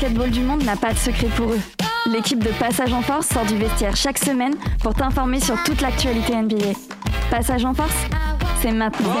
basketball du monde n'a pas de secret pour eux. L'équipe de Passage en Force sort du vestiaire chaque semaine pour t'informer sur toute l'actualité NBA. Passage en Force, c'est maintenant.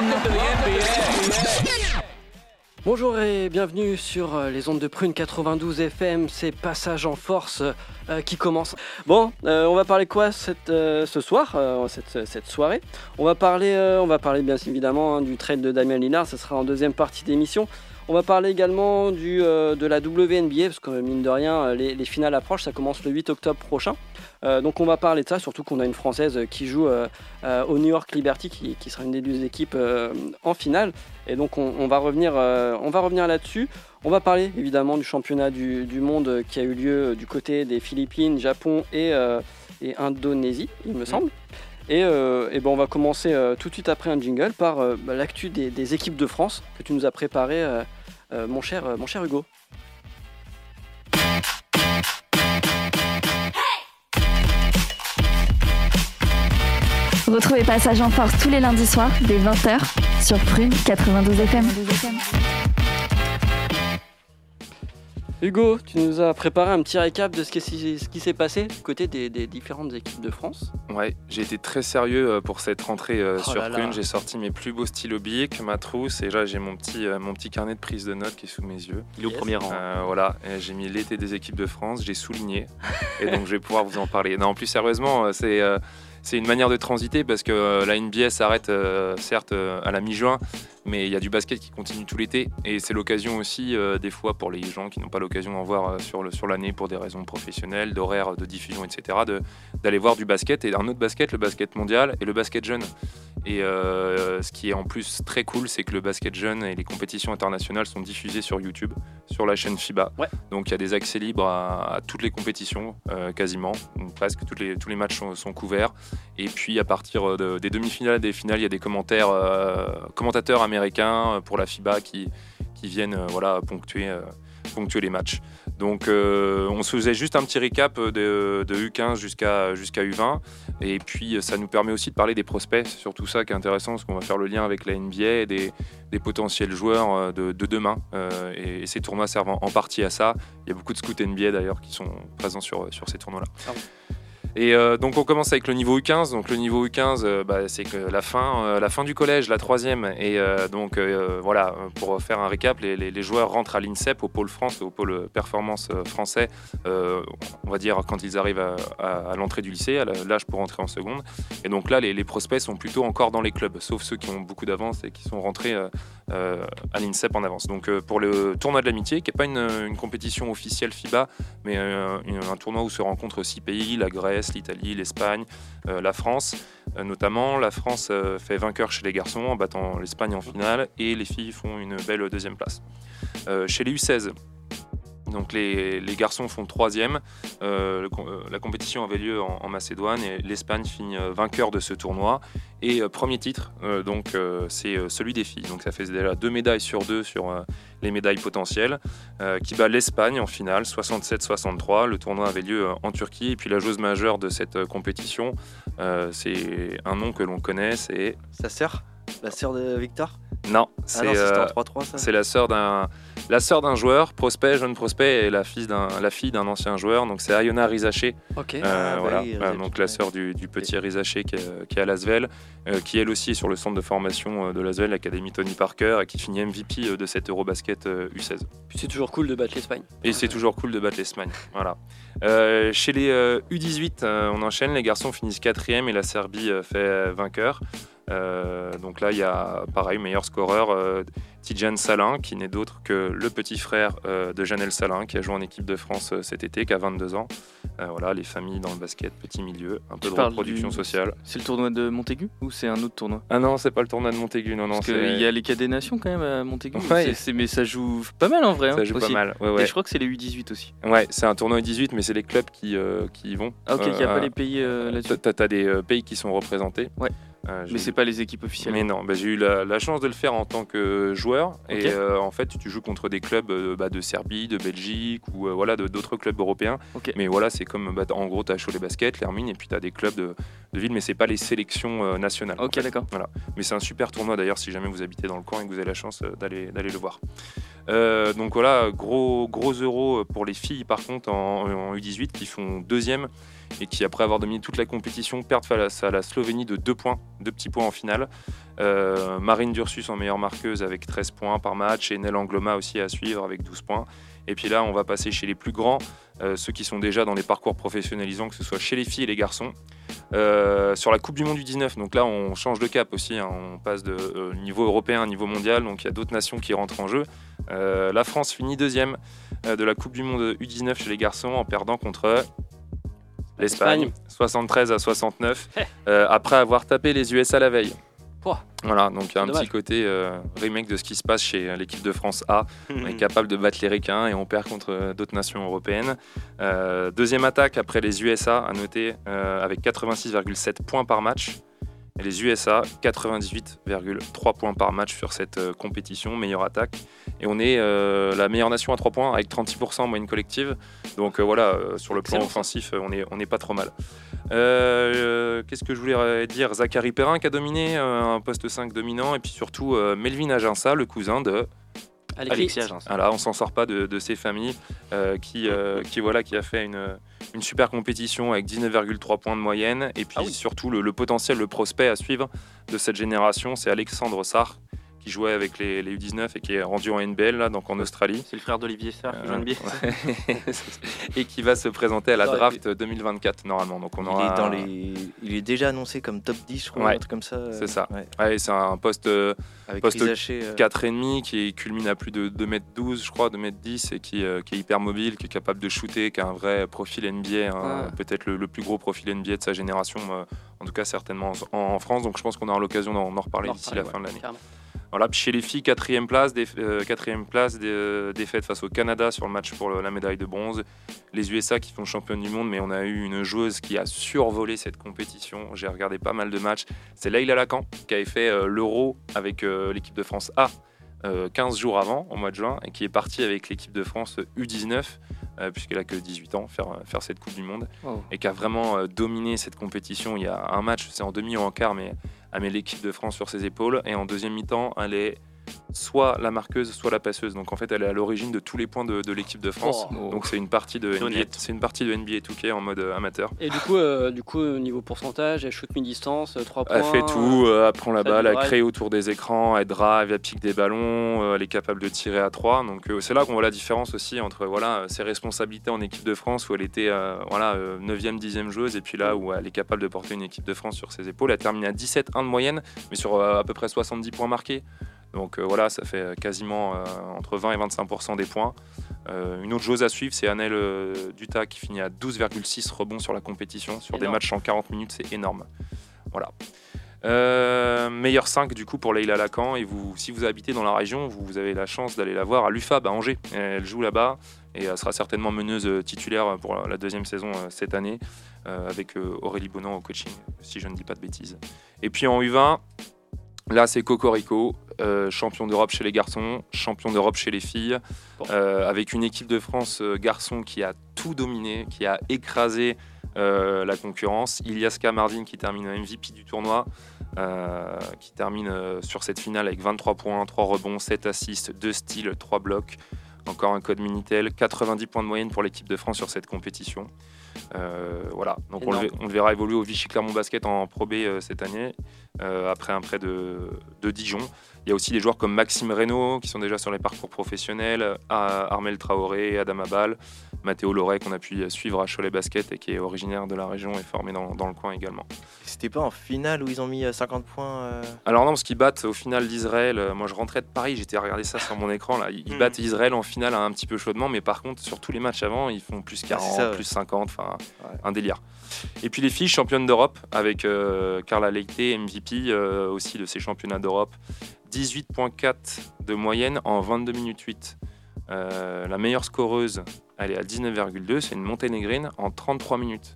Bonjour et bienvenue sur euh, les ondes de Prune 92 FM, c'est Passage en Force euh, qui commence. Bon, euh, on va parler quoi cette, ce soir, cette, soirée? On va parler, on va parler bien évidemment hein, du trade de Damien Lillard, ce sera en deuxième partie d'émission. On va parler également du, euh, de la WNBA, parce que mine de rien, euh, les, les finales approchent, ça commence le 8 octobre prochain. Euh, donc on va parler de ça, surtout qu'on a une Française qui joue euh, au New York Liberty, qui, qui sera une des deux équipes en finale. Et donc on, on va revenir, on va revenir là-dessus. On va parler évidemment du championnat du, du monde qui a eu lieu du côté des Philippines, Japon et, et Indonésie, il me semble. Et, euh, et ben on va commencer euh, tout de suite après un jingle par euh, bah, l'actu des, équipes de France que tu nous as préparé, mon, cher, mon cher Hugo. Retrouvez Passage en Force tous les lundis soirs dès 20h sur Prune 92 FM. Hugo, tu nous as préparé un petit récap de ce qui, s'est- ce qui s'est passé du côté des, des différentes équipes de France. Ouais, j'ai été très sérieux euh, pour cette rentrée euh, Oh sur. Prune. J'ai sorti mes plus beaux stylos ma trousse, et là j'ai mon petit, euh, mon petit carnet de prise de notes qui est sous mes yeux. Il est au Yes. premier rang. Euh, voilà, j'ai mis l'été des équipes de France, j'ai souligné, et donc je vais pouvoir vous en parler. Non, plus sérieusement, c'est euh, c'est une manière de transiter parce que la NBA s'arrête euh, certes euh, à la mi-juin, mais il y a du basket qui continue tout l'été, et c'est l'occasion aussi euh, des fois pour les gens qui n'ont pas l'occasion d'en voir euh, sur l'année pour des raisons professionnelles, d'horaires, de diffusion, etc., d'aller voir du basket et un autre basket, le basket mondial et le basket jeune. Et euh, ce qui est en plus très cool, c'est que le basket jeune et les compétitions internationales sont diffusées sur YouTube, sur la chaîne FIBA. Ouais. Donc il y a des accès libres à, à toutes les compétitions, euh, quasiment, ou presque toutes les, tous les matchs sont, sont couverts. Et puis à partir de- des demi-finales et des finales, il y a des commentaires, euh, commentateurs américains euh, pour la FIBA qui, qui viennent euh, voilà, ponctuer, euh, ponctuer les matchs. Donc on se faisait juste un petit récap de, de U15 jusqu'à jusqu'à U20. Et puis ça nous permet aussi de parler des prospects, c'est surtout ça qui est intéressant, parce qu'on va faire le lien avec la NBA et des, des potentiels joueurs de, de demain. Et, ces tournois servent en, partie à ça. Il y a beaucoup de scouts NBA d'ailleurs qui sont présents sur, sur ces tournois-là. Ah. Et euh, donc on commence avec le niveau U15. Donc le niveau U15, euh, bah, c'est la fin, euh, la fin du collège, la troisième. Et euh, donc voilà, pour faire un récap, les, joueurs rentrent à l'INSEP, au pôle France, au pôle performance français, on va dire quand ils arrivent à, l'entrée du lycée, à l'âge pour entrer en seconde. Et donc là, les, prospects sont plutôt encore dans les clubs, sauf ceux qui ont beaucoup d'avance et qui sont rentrés à l'INSEP en avance. Donc pour le tournoi de l'amitié, qui n'est pas une, compétition officielle FIBA, mais un tournoi où se rencontrent six pays, la Grèce, l'Italie, l'Espagne, euh, la France. Euh, notamment, la France euh, fait vainqueur chez les garçons en battant l'Espagne en finale et les filles font une belle deuxième place. Chez les U16, donc les, garçons font troisième. Euh, euh, la compétition avait lieu en, Macédoine et l'Espagne finit euh, vainqueur de ce tournoi. Et premier titre, donc c'est celui des filles. Donc ça fait déjà deux médailles sur deux sur les médailles potentielles, qui bat l'Espagne en finale 67-63. Le tournoi avait lieu en Turquie et puis la joueuse majeure de cette compétition, c'est un nom que l'on connaît, c'est Sa sœur? La sœur de Victor? Non, Ah c'est non, c'était euh, en 3-3 ça c'est la sœur d'un la sœur d'un joueur, prospect, jeune prospect, et la fille d'un la fille d'un ancien joueur. Donc c'est Ayona Rizaché, Ok. euh, Ah, bah voilà, Rizaché, donc la sœur du, du petit Rizaché qui est, qui est à Lasvel, euh, qui elle aussi est sur le centre de formation euh, de Lasvel, l'Académie Tony Parker, et qui finit MVP de cette Eurobasket euh, U16. Puis c'est toujours cool de battre l'Espagne. Et c'est toujours cool de battre l'Espagne. Voilà. Euh, chez les euh, U18, euh, on enchaîne. Les garçons finissent quatrième et la Serbie fait vainqueur. Euh, donc là, il y a pareil, meilleur scoreur, euh, Tijan Salin, qui n'est d'autre que le petit frère euh, de Janel Salin, qui a joué en équipe de France euh, cet été, qui a 22 ans. Euh, voilà, les familles dans le basket, petit milieu, un peu Tu de reproduction du- sociale. C'est le tournoi de Montaigu ou c'est un autre tournoi? Ah non, c'est pas le tournoi de Montaigu, non, non. Parce qu'il y a les cadets nations quand même à Montaigu. Ouais. Mais ça joue pas mal en vrai. Ça hein, joue aussi. pas mal. Ouais, Et je crois que c'est les U18 aussi. Ouais, c'est un tournoi 18, mais c'est les clubs qui, euh, qui y vont. Ah ok, il n'y a Euh, pas les pays euh, là-dessus. T'as des euh, pays qui sont représentés. Ouais. Euh, Mais c'est pas les équipes officielles. Mais non, bah, j'ai eu la, la chance de le faire en tant que joueur. Ok. Et euh, en fait, tu joues contre des clubs euh, bah, de Serbie, de Belgique ou euh, voilà, d'autres clubs européens. Mais voilà, c'est comme bah, en gros, tu as Cholet Basket, l'Hermine, et puis tu as des clubs de, de ville, mais c'est pas les sélections euh, nationales. en Ok, fait. d'accord. Mais c'est un super tournoi d'ailleurs si jamais vous habitez dans le coin et que vous avez la chance euh, d'aller d'aller le voir. Euh, donc voilà, gros, gros euro pour les filles par contre en, en U18 qui font deuxième et qui après avoir dominé toute la compétition perdent face à la Slovénie de 2 points, 2 petits points en finale. Euh, Marine Dursus en meilleure marqueuse avec 13 points par match et Nel Angloma aussi à suivre avec 12 points. Et puis là, on va passer chez les plus grands, euh, ceux qui sont déjà dans les parcours professionnalisants, que ce soit chez les filles et les garçons. Euh, sur la Coupe du Monde du 19, donc là, on change de cap aussi. hein. on passe de niveau européen à niveau mondial, donc il y a d'autres nations qui rentrent en jeu. La France finit deuxième de la Coupe du Monde U19 chez les garçons en perdant contre l'Espagne, 73 à 69, euh, après avoir tapé les USA la veille. Pouah. Voilà, donc un Dommage. petit côté euh, remake de ce qui se passe chez euh, l'équipe de France A. On est capable de battre les Ricains et on perd contre d'autres nations européennes. Euh, deuxième attaque après les USA, à noter, euh, avec 86,7 points par match. Et les USA, 98,3 points par match sur cette euh, compétition, meilleure attaque. Et on est euh, la meilleure nation à 3 points avec 36% en moyenne collective. Donc euh, voilà, sur le plan offensif, on est, on est pas trop mal. Qu'est-ce que je voulais dire? Zachary Perrin qui a dominé, un poste 5 dominant. Et puis surtout Melvin Aginsa, le cousin de Alexis. Alexis Agence. voilà, on s'en sort pas de, de ces familles euh, qui, euh, qui, voilà, qui a fait une, une super compétition avec 19,3 points de moyenne. Et puis Ah oui. surtout, le, le potentiel, le prospect à suivre de cette génération, c'est Alexandre Sarr, qui jouait avec les, les U19 et qui est rendu en NBL, là, donc en Australie. C'est le frère d'Olivier Sarr qui joue Euh, en NBA. ouais. et qui va se présenter à la draft 2024 normalement. Donc on il, aura est dans les... il est déjà annoncé comme top 10, je crois, Ouais, un truc comme ça. euh, c'est ça. ouais. Ouais, c'est un poste euh, Avec Poste Rizaché, euh, 4,5 qui culmine à plus de 2m12, je crois, 2m10 et qui, euh, qui est hyper mobile, qui est capable de shooter, qui a un vrai profil NBA, hein, peut-être le, le plus gros profil NBA de sa génération, euh, en tout cas certainement en, France. Donc je pense qu'on aura l'occasion d'en reparler d'ici la fin de l'année. Voilà, chez les filles, quatrième place, déf- euh, quatrième place, euh, défaite face au Canada sur le match pour le- la médaille de bronze. Les USA qui font championne du monde, mais on a eu une joueuse qui a survolé cette compétition. J'ai regardé pas mal de matchs. C'est Leïla Lacan qui avait fait euh, l'Euro avec euh, l'équipe de France A euh, 15 jours avant, au mois de juin, et qui est partie avec l'équipe de France U19, euh, puisqu'elle a que 18 ans, faire, faire cette Coupe du Monde Oh. et qui a vraiment dominé cette compétition. Il y a un match, c'est en demi ou en quart, mais elle met l'équipe de France sur ses épaules. Et en deuxième mi-temps, elle est soit la marqueuse, soit la passeuse. Donc en fait, elle est à l'origine de tous les points de, de l'équipe de France. Oh. Donc c'est une partie de NBA, c'est une partie de NBA 2K en mode euh, amateur. Et du coup, euh, du coup, au niveau pourcentage, elle shoot mi-distance, 3 points. Elle fait tout, euh, elle prend la balle, elle crée autour des écrans, elle drive, elle pique des ballons, euh, elle est capable de tirer à 3. Donc euh, c'est là qu'on voit la différence aussi entre voilà, ses responsabilités en équipe de France où elle était euh, voilà, 9e, 10e joueuse et puis là où elle est capable de porter une équipe de France sur ses épaules. Elle termine à 17-1 de moyenne, mais sur euh, à peu près 70 points marqués. Donc euh, voilà, ça fait quasiment euh, entre 20 et 25% des points. Euh, une autre chose à suivre, c'est Annelle euh, Duta qui finit à 12,6 rebonds sur la compétition. Sur des matchs en 40 minutes, c'est énorme. Voilà. Euh, meilleur 5 du coup pour Leïla Lacan et vous, si vous habitez dans la région, vous, vous avez la chance d'aller la voir à l'UFAB à Angers. Elle joue là-bas et elle sera certainement meneuse euh, titulaire pour la- deuxième saison euh, cette année euh, avec euh, Aurélie Bonan au coaching, si je ne dis pas de bêtises. Et puis en U20, là c'est Cocorico, euh, champion d'Europe chez les garçons, champion d'Europe chez les filles, euh, avec une équipe de France euh, garçons qui a tout dominé, qui a écrasé euh, la concurrence. Ilias Kamardine qui termine MVP du tournoi, qui termine sur cette finale avec 23 points, 3 rebonds, 7 assists, 2 steals, 3 blocs. Encore un code Minitel, 90 points de moyenne pour l'équipe de France sur cette compétition. Euh, voilà, donc on le, Énorme. on le verra évoluer au Vichy Clermont Basket en Pro B euh, cette année, euh, après un prêt de, de Dijon. Il y a aussi des joueurs comme Maxime Reynaud qui sont déjà sur les parcours professionnels, Ar- Armel Traoré, Adam Abal, Mathéo Loret qu'on a pu suivre à Cholet Basket et qui est originaire de la région et formé dans, dans le coin également. C'était pas en finale où ils ont mis euh, 50 points euh, Alors non, parce qu'ils battent au final d'Israël. Euh, Moi, je rentrais de Paris, j'étais à regarder ça sur mon écran. Là. Ils Hmm. battent Israël en finale un petit peu chaudement, mais par contre, sur tous les matchs avant, ils font plus 40, Ah, c'est ça, ouais. plus 50, enfin, Ouais. un délire. Et puis les filles championnes d'Europe avec euh, Carla Leite, MVP euh, aussi de ces championnats d'Europe. 18,4 de moyenne en 22 minutes 8. Euh, la meilleure scoreuse, elle est à 19,2, c'est une monténégrine en 33 minutes.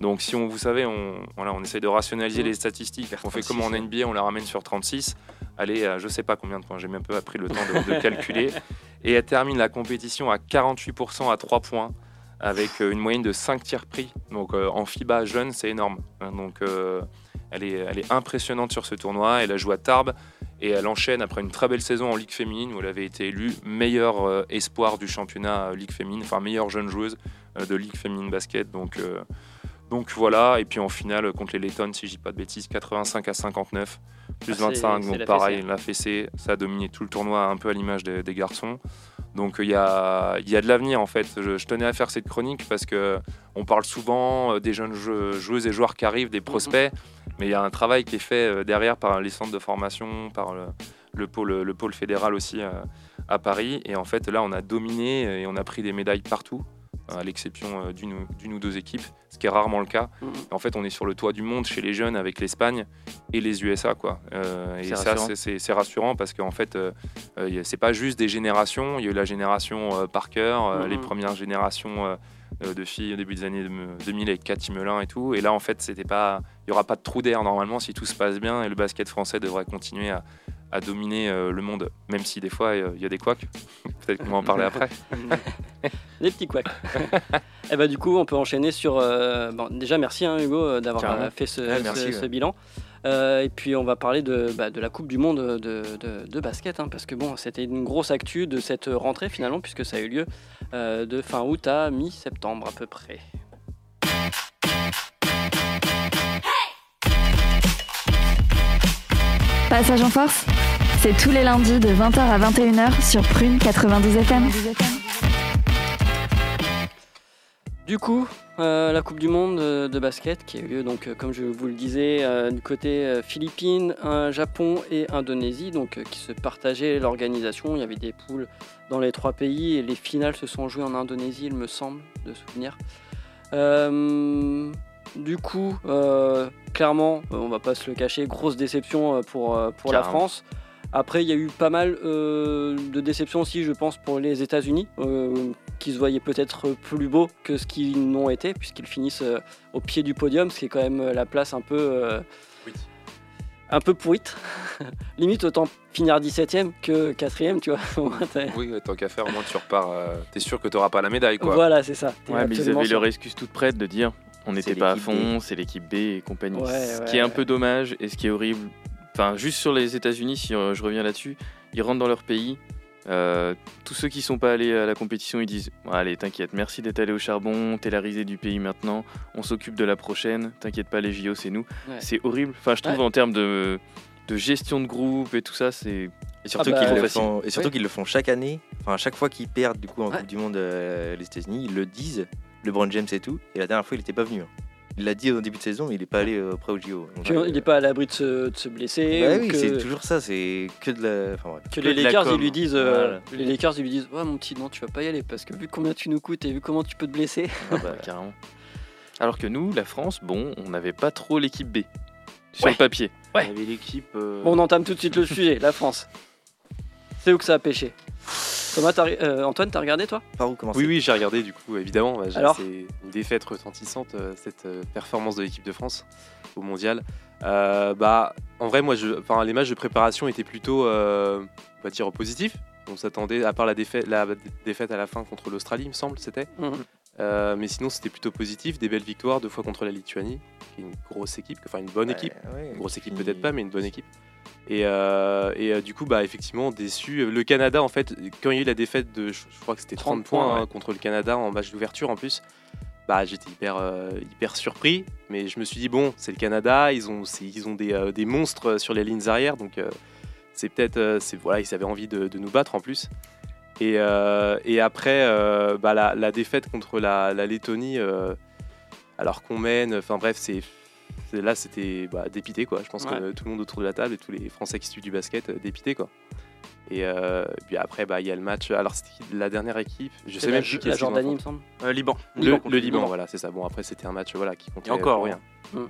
Donc si on, vous savez, on, voilà, on essaye de rationaliser Mhm. les statistiques, on fait 36, comme en. NBA, on la ramène sur 36, elle est à je sais pas combien de points, j'ai même pas pris le temps de, de calculer, et elle termine la compétition à 48% à 3 points, avec euh, une moyenne de 5 tirs pris. Donc euh, en FIBA jeune, c'est énorme. Hein, Donc euh, elle, est, elle est impressionnante sur ce tournoi, elle a joué à Tarbes, Et elle enchaîne après une très belle saison en Ligue féminine où elle avait été élue meilleure euh, espoir du championnat euh, Ligue féminine, enfin meilleure jeune joueuse euh, de Ligue féminine basket. Donc, voilà, et puis en finale contre les Lettones, si je dis pas de bêtises, 85 à 59, plus Ah, c'est- 25, c'est donc la pareil, fessée. la fessée, ça a dominé tout le tournoi un peu à l'image des, des garçons. Donc il y a, y a de l'avenir en fait. Je, je tenais à faire cette chronique parce que on parle souvent euh, des jeunes joueuses et joueurs qui arrivent, des prospects, mais il y a un travail qui est fait euh, derrière par les centres de formation, par le, le pôle, le pôle fédéral aussi euh, à Paris. Et en fait là on a dominé et on a pris des médailles partout, à l'exception euh, d'une ou- deux équipes, ce qui est rarement le cas. Mhm. En fait, on est sur le toit du monde chez les jeunes avec l'Espagne et les USA, quoi. Euh, et ça, c'est- rassurant parce qu'en fait, euh, euh, c'est pas juste des générations. Il y a eu la génération euh, Parker, Mhm. les premières générations de filles au début des années 2000 avec Cathy Melin et tout. Et là, en fait, c'était pas, il y aura pas de trou d'air normalement si tout se passe bien et le basket français devrait continuer à, à dominer euh, le monde, même si des fois euh, il y a des couacs. Peut-être qu'on va en parler après. Les petits couacs. et bah du coup, on peut enchaîner sur. euh, bon, déjà, merci hein, Hugo d'avoir fait ce, Ouais, merci, ce- ouais. ce bilan. Euh, et puis, on va parler de, bah, de la Coupe du Monde de, de- de basket, hein, parce que bon, c'était une grosse actu de cette rentrée finalement, puisque ça a eu lieu euh, de fin août à mi-septembre à peu près. Passage en force, c'est tous les lundis de 20h à 21h sur Prune 92 FM. Du coup, euh, la Coupe du Monde euh, de basket qui a eu lieu, donc, euh, comme je vous le disais, du côté Philippines, Japon et Indonésie, donc, qui se partageaient l'organisation. Il y avait des poules dans les trois pays et les finales se sont jouées en Indonésie, il me semble, de souvenir. Du coup, euh, clairement, euh, on va pas se le cacher, grosse déception euh, pour, euh, pour la. France. Après, il y a eu pas mal euh, de déceptions aussi, je pense, pour les États-Unis, euh, qui se voyaient peut-être plus beaux que ce qu'ils n'ont été, puisqu'ils finissent euh, au pied du podium, ce qui est quand même la place un peu, euh, Oui. un peu pourrite. Limite, autant finir 17ème que 4ème, tu vois. Oui, tant qu'à faire, au moins tu repars. euh, T'es sûr que tu n'auras pas la médaille, quoi. Voilà, c'est ça. Ouais, mais ils avaient sûr. leur excuse toute prête de dire on n'était pas à fond, c'est l'équipe B et compagnie. Ouais, ce ouais, qui est un peu dommage et ce qui est horrible. Enfin, juste sur les États-Unis, si euh, je reviens là-dessus, ils rentrent dans leur pays. euh, tous ceux qui sont pas allés à la compétition, ils disent Allez, t'inquiète, merci d'être allé au charbon, t'es la risée du pays maintenant, on s'occupe de la prochaine, t'inquiète pas, les JO, c'est nous. Ouais. C'est horrible. Enfin, je trouve Ouais. en termes de, de gestion de groupe et tout ça, c'est. Et surtout Ah bah, qu'ils le facile. font, et surtout Oui. qu'ils le font chaque année. Enfin, à chaque fois qu'ils perdent du coup en Ouais. Coupe du Monde euh, les États-Unis, ils le disent. LeBron James et tout. Et la dernière fois, il n'était pas venu. hein. Il l'a dit au début de saison, mais il n'est pas allé euh, près au JO. Donc, euh, il n'est pas à l'abri de se, de se blesser. bah ou oui, que- c'est toujours ça. C'est que de la. Enfin, que que les la Lakers ils lui disent euh, Voilà. les Lakers ils lui disent ouais mon petit non tu vas pas y aller parce que vu combien tu nous coûtes et vu comment tu peux te blesser Ah bah, Carrément. Alors que nous, la France, bon, on n'avait pas trop l'équipe B. Sur Ouais. le papier. Ouais. Il y avait l'équipe. euh, bon on entame tout de suite le sujet la France c'est où que ça a pêché? Thomas euh, Antoine t'as regardé toi? Par où commencer? Oui, oui, j'ai regardé du coup, évidemment. Bah, C'est une défaite retentissante, euh, cette euh, performance de l'équipe de France au mondial. Euh, bah, en vrai, moi, je, les matchs de préparation étaient plutôt, euh, on va dire, positifs. On s'attendait, à part la défaite, la défaite à la fin contre l'Australie, il me semble, c'était. Euh, mais sinon, c'était plutôt positif. Des belles victoires, deux fois contre la Lituanie, qui est une grosse équipe, enfin une bonne équipe. Ouais, ouais, Une grosse équipe qui- peut-être pas, mais une bonne équipe. Et, euh, et euh, du coup, bah, effectivement, déçu. Le Canada, en fait, quand il y a eu la défaite de, je, je crois que c'était 30, 30 points points, hein, ouais. contre le Canada en match d'ouverture en plus, bah, j'étais hyper, euh, hyper surpris. Mais je me suis dit, bon, c'est le Canada, ils ont, ils ont des, des monstres sur les lignes arrière, donc c'est peut-être, voilà, ils avaient envie de, de nous battre en plus. Et, et après, bah, la, la défaite contre la, la Lettonie, alors qu'on mène, enfin bref, c'est- là c'était bah, dépité quoi. Je pense Ouais. que tout le monde autour de la table et tous les Français qui suivent du basket euh, dépité quoi. Et euh, puis après bah il y a le match. Alors c'était la dernière équipe? Je sais la, même plus qui la Jordanie il me semble Euh, Liban. Le, Liban le Liban, Liban. voilà c'est ça. Bon après c'était un match voilà qui comptait Et encore pour rien.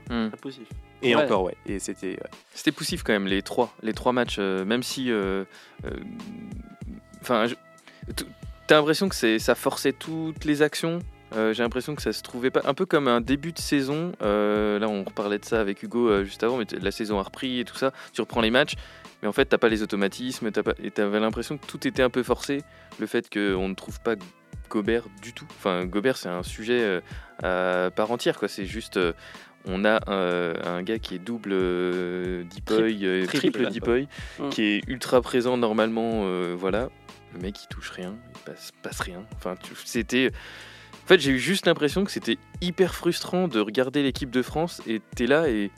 Très positif. Et Ouais. encore ouais. Et c'était ouais. C'était poussif quand même, les trois, les trois matchs, euh, même si. euh, euh, Enfin, t'as l'impression que c'est, ça forçait toutes les actions? Euh, j'ai l'impression que ça se trouvait pas. Un peu comme un début de saison. euh, là, on reparlait de ça avec Hugo euh, juste avant, mais la saison a repris et tout ça. Tu reprends les matchs, mais en fait, t'as pas les automatismes. Pas, et t'avais l'impression que tout était un peu forcé. Le fait qu'on ne trouve pas Gobert du tout. Enfin, Gobert, c'est un sujet à part entière. Quoi. C'est juste. on a un, un gars qui est double euh, triple. Deepoy, Mm. qui est ultra présent normalement. voilà, le mec il touche rien, il passe, passe rien. Enfin, c'était. En fait, j'ai eu juste l'impression que c'était hyper frustrant de regarder l'équipe de France et t'es là et.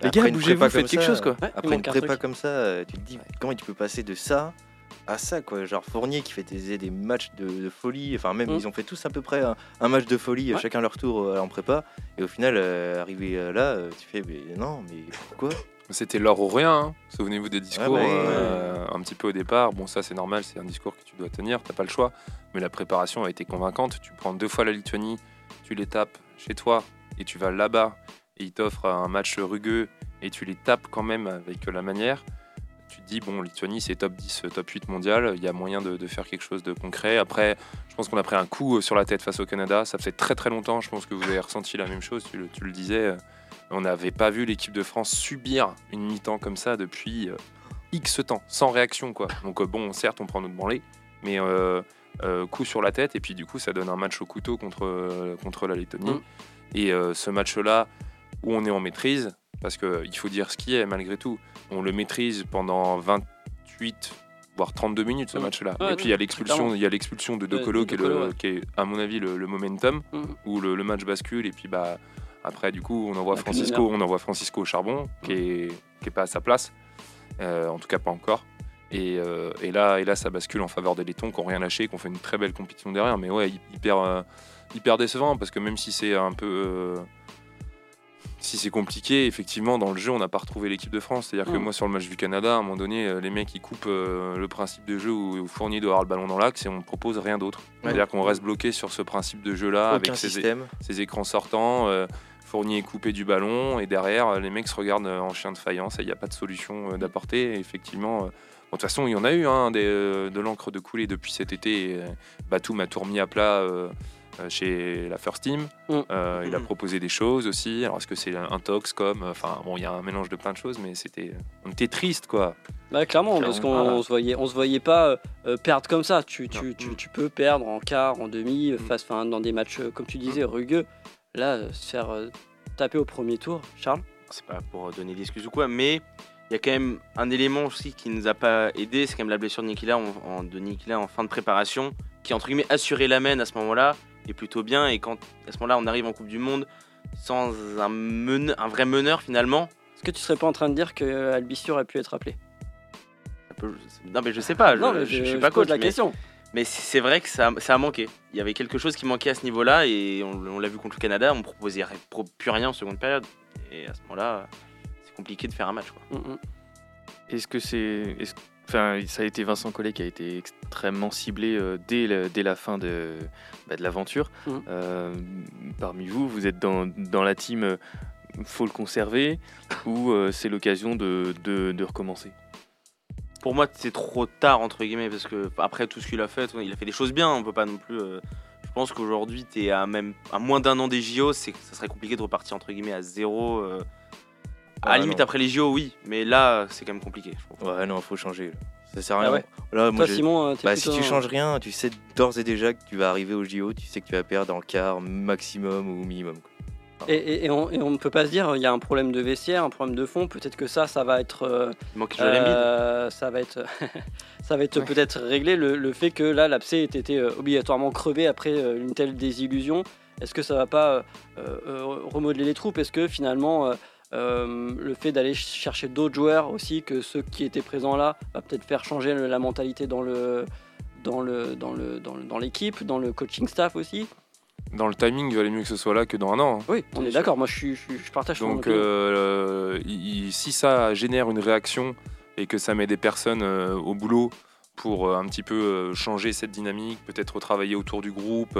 Les Après gars, bougez-vous, faites comme quelque ça, chose quoi. Ouais, Après une prépa truc. comme ça, euh, tu te dis comment tu peux passer de ça à ça quoi. Genre Fournier qui fait des, des matchs de, de folie, enfin même Mm. ils ont fait tous à peu près un, un match de folie, Ouais. chacun leur tour euh, en prépa. Et au final, euh, arrivé euh, là, tu fais mais non, mais pourquoi? C'était l'or ou rien. hein. Souvenez-vous des discours ouais, euh, un petit peu au départ. Bon, ça c'est normal, c'est un discours que tu dois tenir, t'as pas le choix. Mais la préparation a été convaincante. Tu prends deux fois la Lituanie, tu les tapes chez toi et tu vas là-bas et ils t'offrent un match rugueux et tu les tapes quand même avec la manière. Tu te dis, bon, Lituanie c'est top 10, top 8 mondial, il y a moyen de, de faire quelque chose de concret. Après, je pense qu'on a pris un coup sur la tête face au Canada. Ça fait très très longtemps, je pense que vous avez ressenti la même chose, tu le, tu le disais. On n'avait pas vu l'équipe de France subir une mi-temps comme ça depuis euh, X temps, sans réaction quoi. Donc euh, bon, certes, on prend notre branlée, mais euh, coup sur la tête, et puis du coup, ça donne un match au couteau contre, contre la Lettonie. Mm. Et ce match-là, où on est en maîtrise, parce qu'il faut dire ce qui est malgré tout, on le maîtrise pendant 28 voire 32 minutes ce Mm. match-là. Et puis il y a l'expulsion, il y a l'expulsion de De- Docolo de qui, est Docolo, le- ouais. qui est à mon avis le, le momentum Mm. où le, le match bascule et puis bah après du coup on envoie La Francisco, première. on envoie Francisco au charbon qui est qui est pas à sa place, Euh, en tout cas pas encore. Et, euh, et là et là ça bascule en faveur des Lettons qui ont rien lâché, qui ont fait une très belle compétition derrière, mais ouais hy- hyper euh, hyper décevant parce que même si c'est un peu si c'est compliqué, effectivement, dans le jeu, on n'a pas retrouvé l'équipe de France. C'est-à-dire que Mm. moi, sur le match du Canada, à un moment donné, euh, les mecs, ils coupent euh, le principe de jeu où, Fournier doit avoir le ballon dans l'axe et on ne propose rien d'autre. C'est-à-dire qu'on reste bloqué sur ce principe de jeu-là avec ces écrans sortants. euh, Fournier est coupé du ballon et derrière, les mecs se regardent euh, en chien de faïence et il n'y a pas de solution d'apporter. Effectivement, bon, de toute façon, il y en a eu hein, des, euh, de l'encre de couler depuis cet été. Et, euh, Batum a tout remis à plat euh, chez la First Team. Mm. Euh, Il a Mm. proposé des choses aussi. Alors, est-ce que c'est un tox comme. Enfin, bon, il y a un mélange de plein de choses, mais c'était. On était triste, quoi. Bah, clairement, parce qu'on Clairement. on se voyait, on se voyait pas euh, euh, perdre comme ça. Tu, tu, Non. tu, tu peux perdre en quart, en demi, euh, Mm. face, enfin, dans des matchs, euh, comme tu disais, rugueux. Là, euh, se faire euh, taper au premier tour, Charles? c'est pas pour donner d'excuses ou quoi, mais il y a quand même un élément aussi qui nous a pas aidé, c'est quand même la blessure de Nikila en, en- de Nikila en fin de préparation, qui entre guillemets assurait l'amène à ce moment-là, et plutôt bien, et quand à ce moment-là on arrive en Coupe du Monde sans un, vrai meneur finalement, Est-ce que tu serais pas en train de dire que euh, aurait pu être appelé? Non mais je sais pas, je, Non, mais je- je suis pas pose coach, la mais, question. mais c'est vrai que ça, ça a manqué. Il y avait quelque chose qui manquait à ce niveau-là, et on, on l'a vu contre le Canada, on proposait plus rien en seconde période, et à ce moment-là, c'est compliqué de faire un match. Quoi. Mm, mm. Est-ce que c'est. est-ce- Enfin, ça a été Vincent Collet qui a été extrêmement ciblé euh, dès, la, dès la fin de, bah, de l'aventure. Mhm. Euh, parmi vous, vous êtes dans, dans la team euh, faut le conserver ou c'est l'occasion de, de, de recommencer? Pour moi c'est trop tard entre guillemets parce que après tout ce qu'il a fait il a fait des choses bien on peut pas non plus je pense qu'aujourd'hui tu es à même à moins d'un an des JO ça serait compliqué de repartir entre guillemets à zéro à Ah, la limite non. après les JO oui mais là c'est quand même compliqué je. Ouais, non, faut changer. Ça sert à Ah rien. ouais Là, moi, Toi, Simon, euh, t'es Bah, si tu changes rien, tu sais d'ores et déjà que tu vas arriver au JO, tu sais que tu vas perdre en quart maximum ou minimum. quoi. Et, et- et on, et on ne peut pas se dire, il y a un problème de vestiaire, un problème de fond. Peut-être que ça, ça va être, euh, euh, ça va être, ça va être Ouais. peut-être réglé. Le, le fait que là, l'abcès ait été euh, obligatoirement crevé après euh, une telle désillusion, est-ce que ça va pas euh, euh, remodeler les troupes? Est-ce que finalement, euh, le fait d'aller chercher d'autres joueurs aussi que ceux qui étaient présents là va peut-être faire changer la mentalité dans le dans le dans le dans l'équipe, dans le coaching staff aussi. Dans le timing, il valait mieux que ce soit là que dans un an. hein. Oui, on est d'accord. Moi, je suis, je, partage Donc, euh, il- si ça génère une réaction et que ça met des personnes euh, au boulot pour un petit peu changer cette dynamique, peut-être retravailler autour du groupe,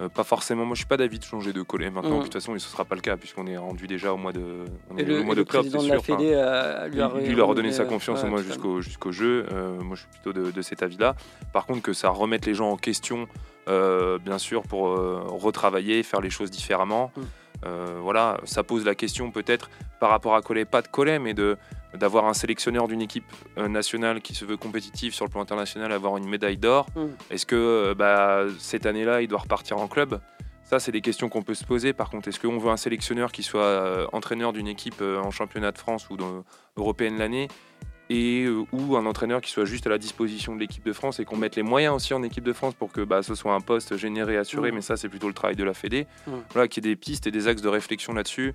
euh, euh, pas forcément. Moi, je suis pas d'avis de changer de collet maintenant. Mhm. De toute façon, et ce sera pas le cas puisqu'on est rendu déjà au mois de, on est le, au mois de la sûr. Enfin, euh, lui a lui, lui, il a redonné sa euh, confiance ouais, au moins totalement. jusqu'au jusqu'au jeu. Euh, moi, je suis plutôt de, de cet avis-là. Par contre, que ça remette les gens en question, euh, bien sûr, pour euh, retravailler, faire les choses différemment. Mm. Euh, voilà, ça pose la question peut-être par rapport à Collet, pas de Collet, mais de d'avoir un sélectionneur d'une équipe euh, nationale qui se veut compétitive sur le plan international, avoir une médaille d'or. Mm. Est-ce que euh, bah, cette année-là, il doit repartir en club? Ça, c'est des questions qu'on peut se poser. Par contre, est-ce qu'on veut un sélectionneur qui soit euh, entraîneur d'une équipe en championnat de France ou dans, européenne l'année? Et euh, ou un entraîneur qui soit juste à la disposition de l'équipe de France et qu'on mette les moyens aussi en équipe de France pour que bah, ce soit un poste généré, assuré, Mhm. mais ça c'est plutôt le travail de la Fédé. Mhm. Voilà, qu'il y ait des pistes et des axes de réflexion là-dessus.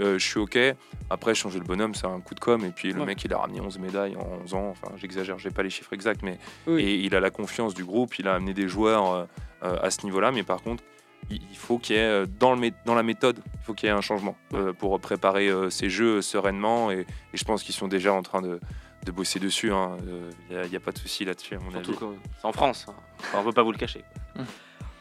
Euh, je suis ok. Après, changer le bonhomme, c'est un coup de com. Et puis le Ouais. mec, il a ramené 11 médailles en 11 ans. Enfin, j'exagère, j'ai pas les chiffres exacts, mais Oui. et il a la confiance du groupe. Il a amené des joueurs euh, euh, à ce niveau-là. Mais par contre, il il faut qu'il y ait dans, le mé- dans la méthode, il faut qu'il y ait un changement euh, pour préparer euh, ces jeux sereinement. Et, et je pense qu'ils sont déjà en train de, de bosser dessus. hein. Euh, Il n'y a, pas de souci là-dessus, à mon Surtout avis. c'est en France. hein. Enfin, on veut pas vous le cacher.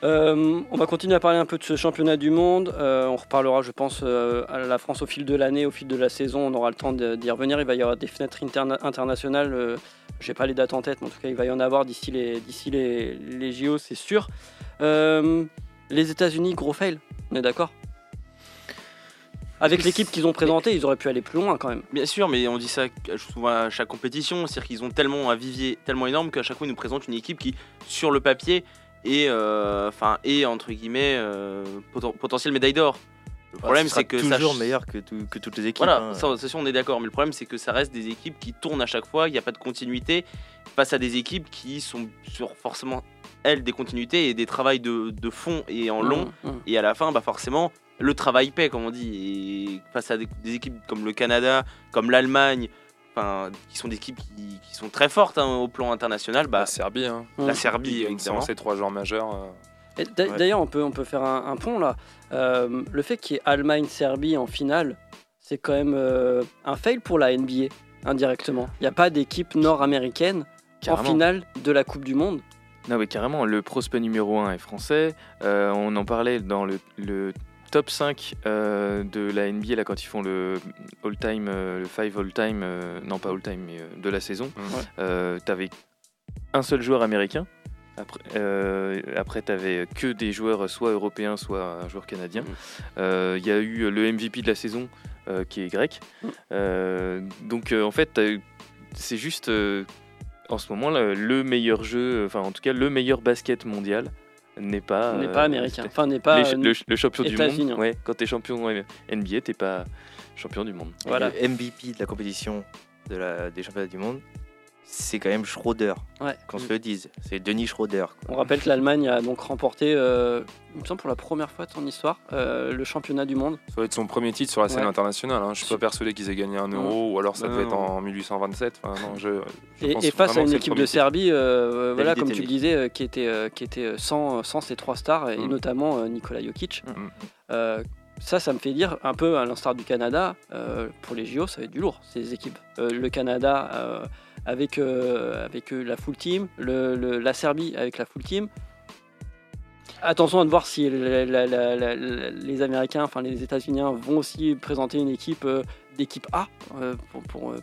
Euh, on va continuer à parler un peu de ce championnat du monde. Euh, on reparlera, je pense, euh, à la France au fil de l'année, au fil de la saison. On aura le temps de- d'y revenir. Il va y avoir des fenêtres interna- internationales. Je n'ai pas les dates en tête, mais en tout cas, il va y en avoir d'ici les, les, les JO, c'est sûr. Les États-Unis, gros fail. On est d'accord? Avec l'équipe qu'ils ont présentée, ils auraient pu aller plus loin quand même. Bien sûr, mais on dit ça souvent à chaque compétition. C'est-à-dire qu'ils ont tellement un vivier tellement énorme qu'à chaque fois ils nous présentent une équipe qui, sur le papier, est, euh, enfin, est entre guillemets euh, poten- potentiel médaille d'or. Le problème, c'est que ça toujours meilleur que, tout- que toutes les équipes. Voilà, hein. ça, ça, ça, on est d'accord. Mais le problème, c'est que ça reste des équipes qui tournent à chaque fois. Il n'y a pas de continuité face à des équipes qui sont sur forcément, elles, des continuités et des travails de, de fond et en long. Mmh, mmh. Et à la fin, bah forcément, le travail paie, comme on dit. Et face à des, des équipes comme le Canada, comme l'Allemagne, qui sont des équipes qui, qui sont très fortes hein, au plan international, bah, la Serbie, hein. la. Serbie, Sans évidemment. ces trois joueurs majeurs. euh, Ouais. D'ailleurs, on peut, on peut faire un, un pont là. Euh, le fait qu'il y ait Allemagne-Serbie en finale, c'est quand même euh, un fail pour la NBA, indirectement. Il n'y a pas d'équipe nord-américaine en finale de la Coupe du Monde. Non, mais carrément, le prospect numéro 1 est français. Euh, on en parlait dans le, le top 5 euh, de la NBA, là, quand ils font le all-time, euh, le 5 all-time, euh, non pas all-time, mais euh, de la saison. Ouais. Euh, t'avais un seul joueur américain. Après, euh, après tu avais que des joueurs soit européens, soit un joueur canadien. Euh, Il y a eu le MVP de la saison euh, qui est grec. Euh, donc euh, en fait, c'est juste euh, en ce moment le, le meilleur jeu, enfin en tout cas le meilleur basket mondial n'est pas n'est euh, pas américain. c'était- Enfin, n'est pas. les- euh, le, le champion du monde. Ouais, quand tu es champion euh, NBA, t'es pas champion du monde. Voilà. Le MVP de la compétition de la, des championnats du monde, c'est quand même Schroeder. Ouais. Qu'on se le dise. C'est Denis Schroeder. quoi. On rappelle que l'Allemagne a donc remporté, euh, il me semble pour la première fois de son histoire, euh, le championnat du monde. Ça va être son premier titre sur la scène Ouais. internationale. hein. Je suis pas persuadé qu'ils aient gagné un euro ou alors ça Non, devait être en 1827. Enfin, non, je, je Et, pense et face à une équipe de. Serbie, euh, voilà, comme tu le disais, euh, qui était, euh, qui était euh, sans, sans ces trois stars, et Mm. notamment euh, Nikola Jokic. Mm. Euh, ça, ça me fait dire, un peu à l'instar du Canada, euh, pour les JO, ça va être du lourd, ces équipes. Euh, le Canada euh, avec, euh, avec euh, la full team, le, le- la Serbie avec la full team. Attention à de voir si la- la- la- la- la- les Américains, enfin les États-Unis vont aussi présenter une équipe euh, d'équipe A euh, pour, pour,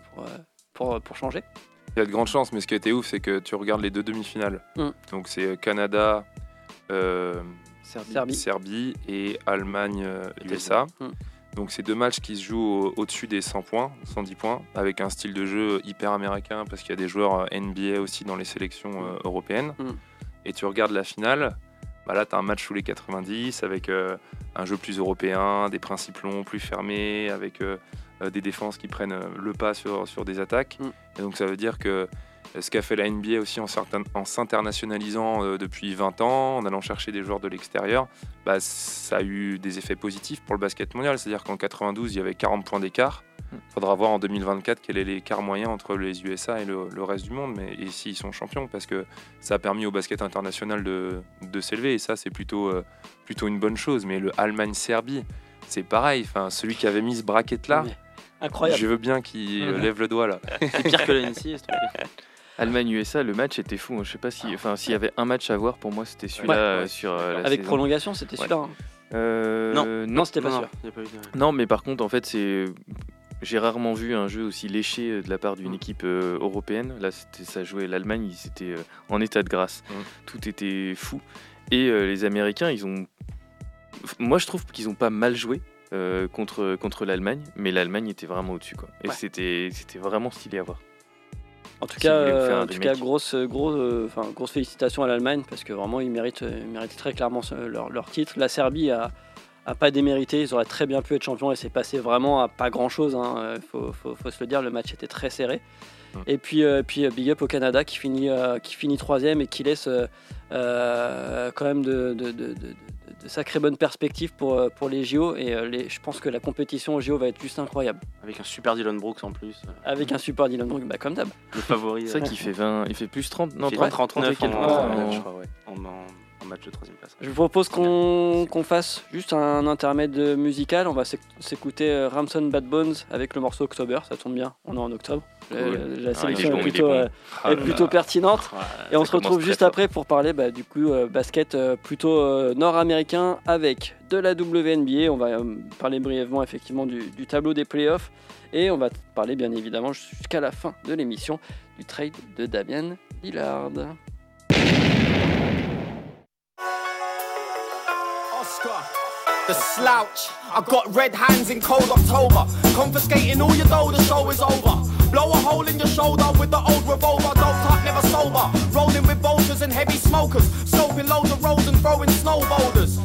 pour, pour- changer. Il y a de grandes chances, mais ce qui a été ouf, c'est que tu regardes les deux demi-finales. Mm. Donc c'est Canada, Serbie. Serbie et Allemagne. USA. Donc c'est deux matchs qui se jouent au- au-dessus des 100 points, 110 points, avec un style de jeu hyper américain, parce qu'il y a des joueurs euh, NBA aussi dans les sélections euh, européennes. Mm. Et tu regardes la finale, bah là tu as un match sous les 90, avec euh, un jeu plus européen, des principes longs, plus fermés, avec euh, des défenses qui prennent le pas sur, sur des attaques. Mm. Et donc ça veut dire que ce qu'a fait la NBA aussi en, s'internationalisant euh, depuis 20 ans, en allant chercher des joueurs de l'extérieur, bah, ça a eu des effets positifs pour le basket mondial. C'est-à-dire qu'en 92, il y avait 40 points d'écart. Il faudra voir en 2024 quel est l'écart moyen entre les USA et le, le reste du monde. Mais ici, ils sont champions parce que ça a permis au basket international de, de s'élever. Et ça, c'est plutôt, euh, plutôt une bonne chose. Mais le Allemagne-Serbie, c'est pareil. Enfin, celui qui avait mis ce bracket-là, Incroyable. je veux bien qu'il Mhm. lève le doigt là. C'est pire que la plaît. Allemagne-USA, le match était fou. hein. Je sais pas si, enfin, s'il y avait un match à voir, pour moi, c'était celui-là Ouais, euh, ouais. sur euh, la Avec saison. prolongation, c'était Ouais. celui-là. hein. Euh, Non. Non, c'était pas Non, sûr. non, mais par contre, en fait, c'est. J'ai rarement vu un jeu aussi léché de la part d'une Mm. équipe euh, européenne. Là, c'était ça jouait l'Allemagne, ils étaient euh, en état de grâce. Mm. Tout était fou. Et euh, les Américains, ils ont. Moi, je trouve qu'ils ont pas mal joué euh, contre, contre l'Allemagne, mais l'Allemagne était vraiment au-dessus. Quoi. Et Ouais. c'était c'était vraiment stylé à voir. En tout Si cas, euh, en tout cas remake. grosse, gros, euh, grosse félicitations à l'Allemagne parce que vraiment ils méritent, euh, ils méritent très clairement leur, leur titre. La Serbie a, a pas démérité, ils auraient très bien pu être champions et c'est passé vraiment à pas grand chose. Il faut, faut- faut se le dire, le match était très serré. Mm. Et puis, euh, puis big up au Canada qui finit, euh, qui finit troisième et qui laisse euh, quand même de, de, de- de- sacrées bonnes perspectives pour, euh, pour les JO. Et euh, les, je pense que la compétition aux JO va être juste incroyable. Avec un super Dylan Brooks en plus. Avec un super Dylan Brooks, bah, comme d'hab. Le favori. C'est vrai qu'il fait 20, il fait plus 30, non Il fait 30, 39 et quelques en- points en- je crois, ouais. en, en- match de troisième place. Je vous propose qu'on qu'on fasse juste un intermède musical. On va s'éc- s'écouter euh, Ramson Bad Bones avec le morceau October. Ça tombe bien, on est en octobre. La Ah, sélection est plutôt, bon. euh, Ah est plutôt pertinente. Et on se retrouve juste après pour parler bah, du coup euh, basket euh, plutôt euh, nord-américain avec de la WNBA. On va euh, parler brièvement effectivement du, du tableau des playoffs et on va parler bien évidemment jusqu'à la fin de l'émission du trade de Damian Lillard. Oscar, the slouch. I got red hands in cold October. Confiscating all your dough, the show is over. Blow a hole in your shoulder with the old revolver. Doped up, never sober. Rolling with vultures and heavy smokers. Scoping loads of roads and throwing snow boulders.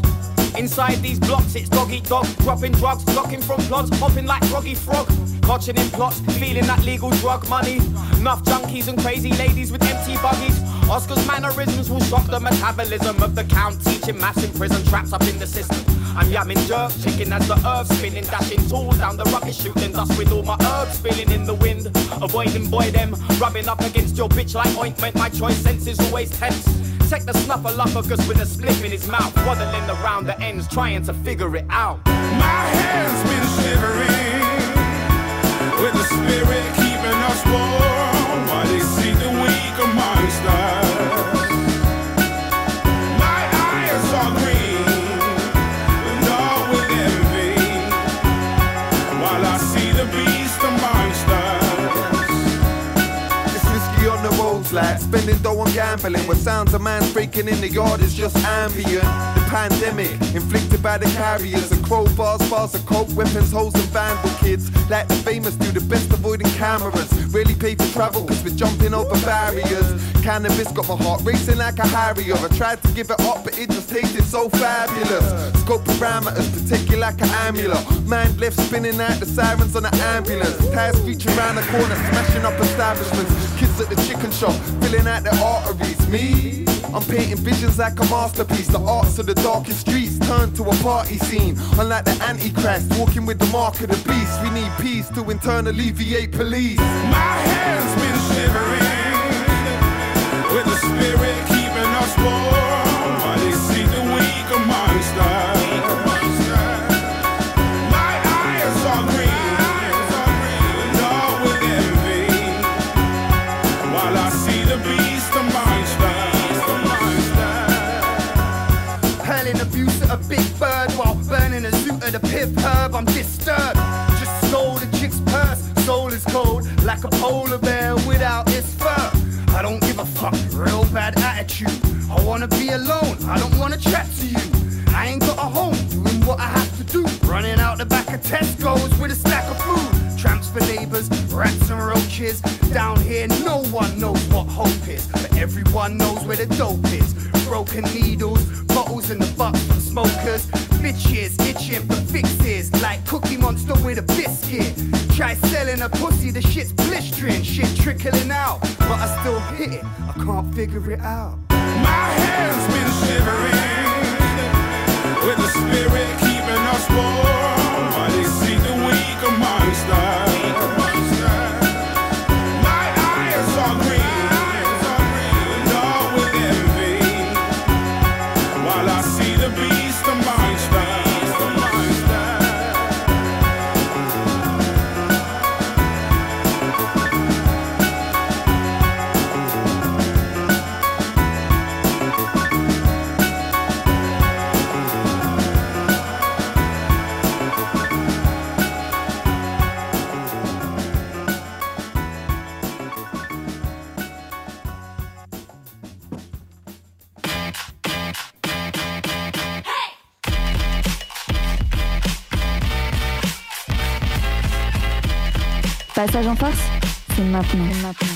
Inside these blocks, it's dog eat dog. Dropping drugs, locking from plots, hopping like froggy frog. Watching in plots, feeling that legal drug money. Enough junkies and crazy ladies with empty buggies. Oscar's mannerisms will shock the metabolism of the count. Teaching maths in prison, traps up in the system. I'm yamming jerk, chicken as the earth spinning, dashing tools down the rocket, shooting dust with all my herbs spilling in the wind. Avoiding boy them, rubbing up against your bitch like ointment. My choice sense is always tense. Take the snuffleupagus with a spliff in his mouth, waddling around the ends, trying to figure it out. My hands been shivering with the spirit keeping us warm spending dough on gambling. With sounds of man breaking in the yard is just ambient. Pandemic inflicted by the carriers and crowbars, bars of coke, weapons, holes, and vandal kids. Like the famous do the best avoiding cameras. Really pay for travel cause we're jumping over barriers. Cannabis got my heart racing like a harrier. I tried to give it up, but it just tasted so fabulous. Scope parameters, you like an amulet. Mind left spinning out the sirens on an ambulance. Tires reaching around the corner, smashing up establishments. Kids at the chicken shop, filling out their arteries. Me, I'm painting visions like a masterpiece. The arts of the darkest streets turn to a party scene. Unlike the Antichrist, walking with the mark of the beast. We need peace to in turn alleviate police. My hands been shivering with the spirit keeping us warm wanna be alone. I don't wanna chat to you. I ain't got a home. Doing what I have to do. Running out the back of Tesco's with a stack of food. Tramps for neighbors, rats and roaches. Down here, no one knows what hope is, but everyone knows where the dope is. Broken needles, bottles in the butt from smokers. Bitches itching for fixes, like Cookie Monster with a biscuit. Try selling a pussy, the shit's blistering, shit trickling out, but I still hit it. I can't figure it out spirit keeping us warm. Passage en force, c'est maintenant. maintenant.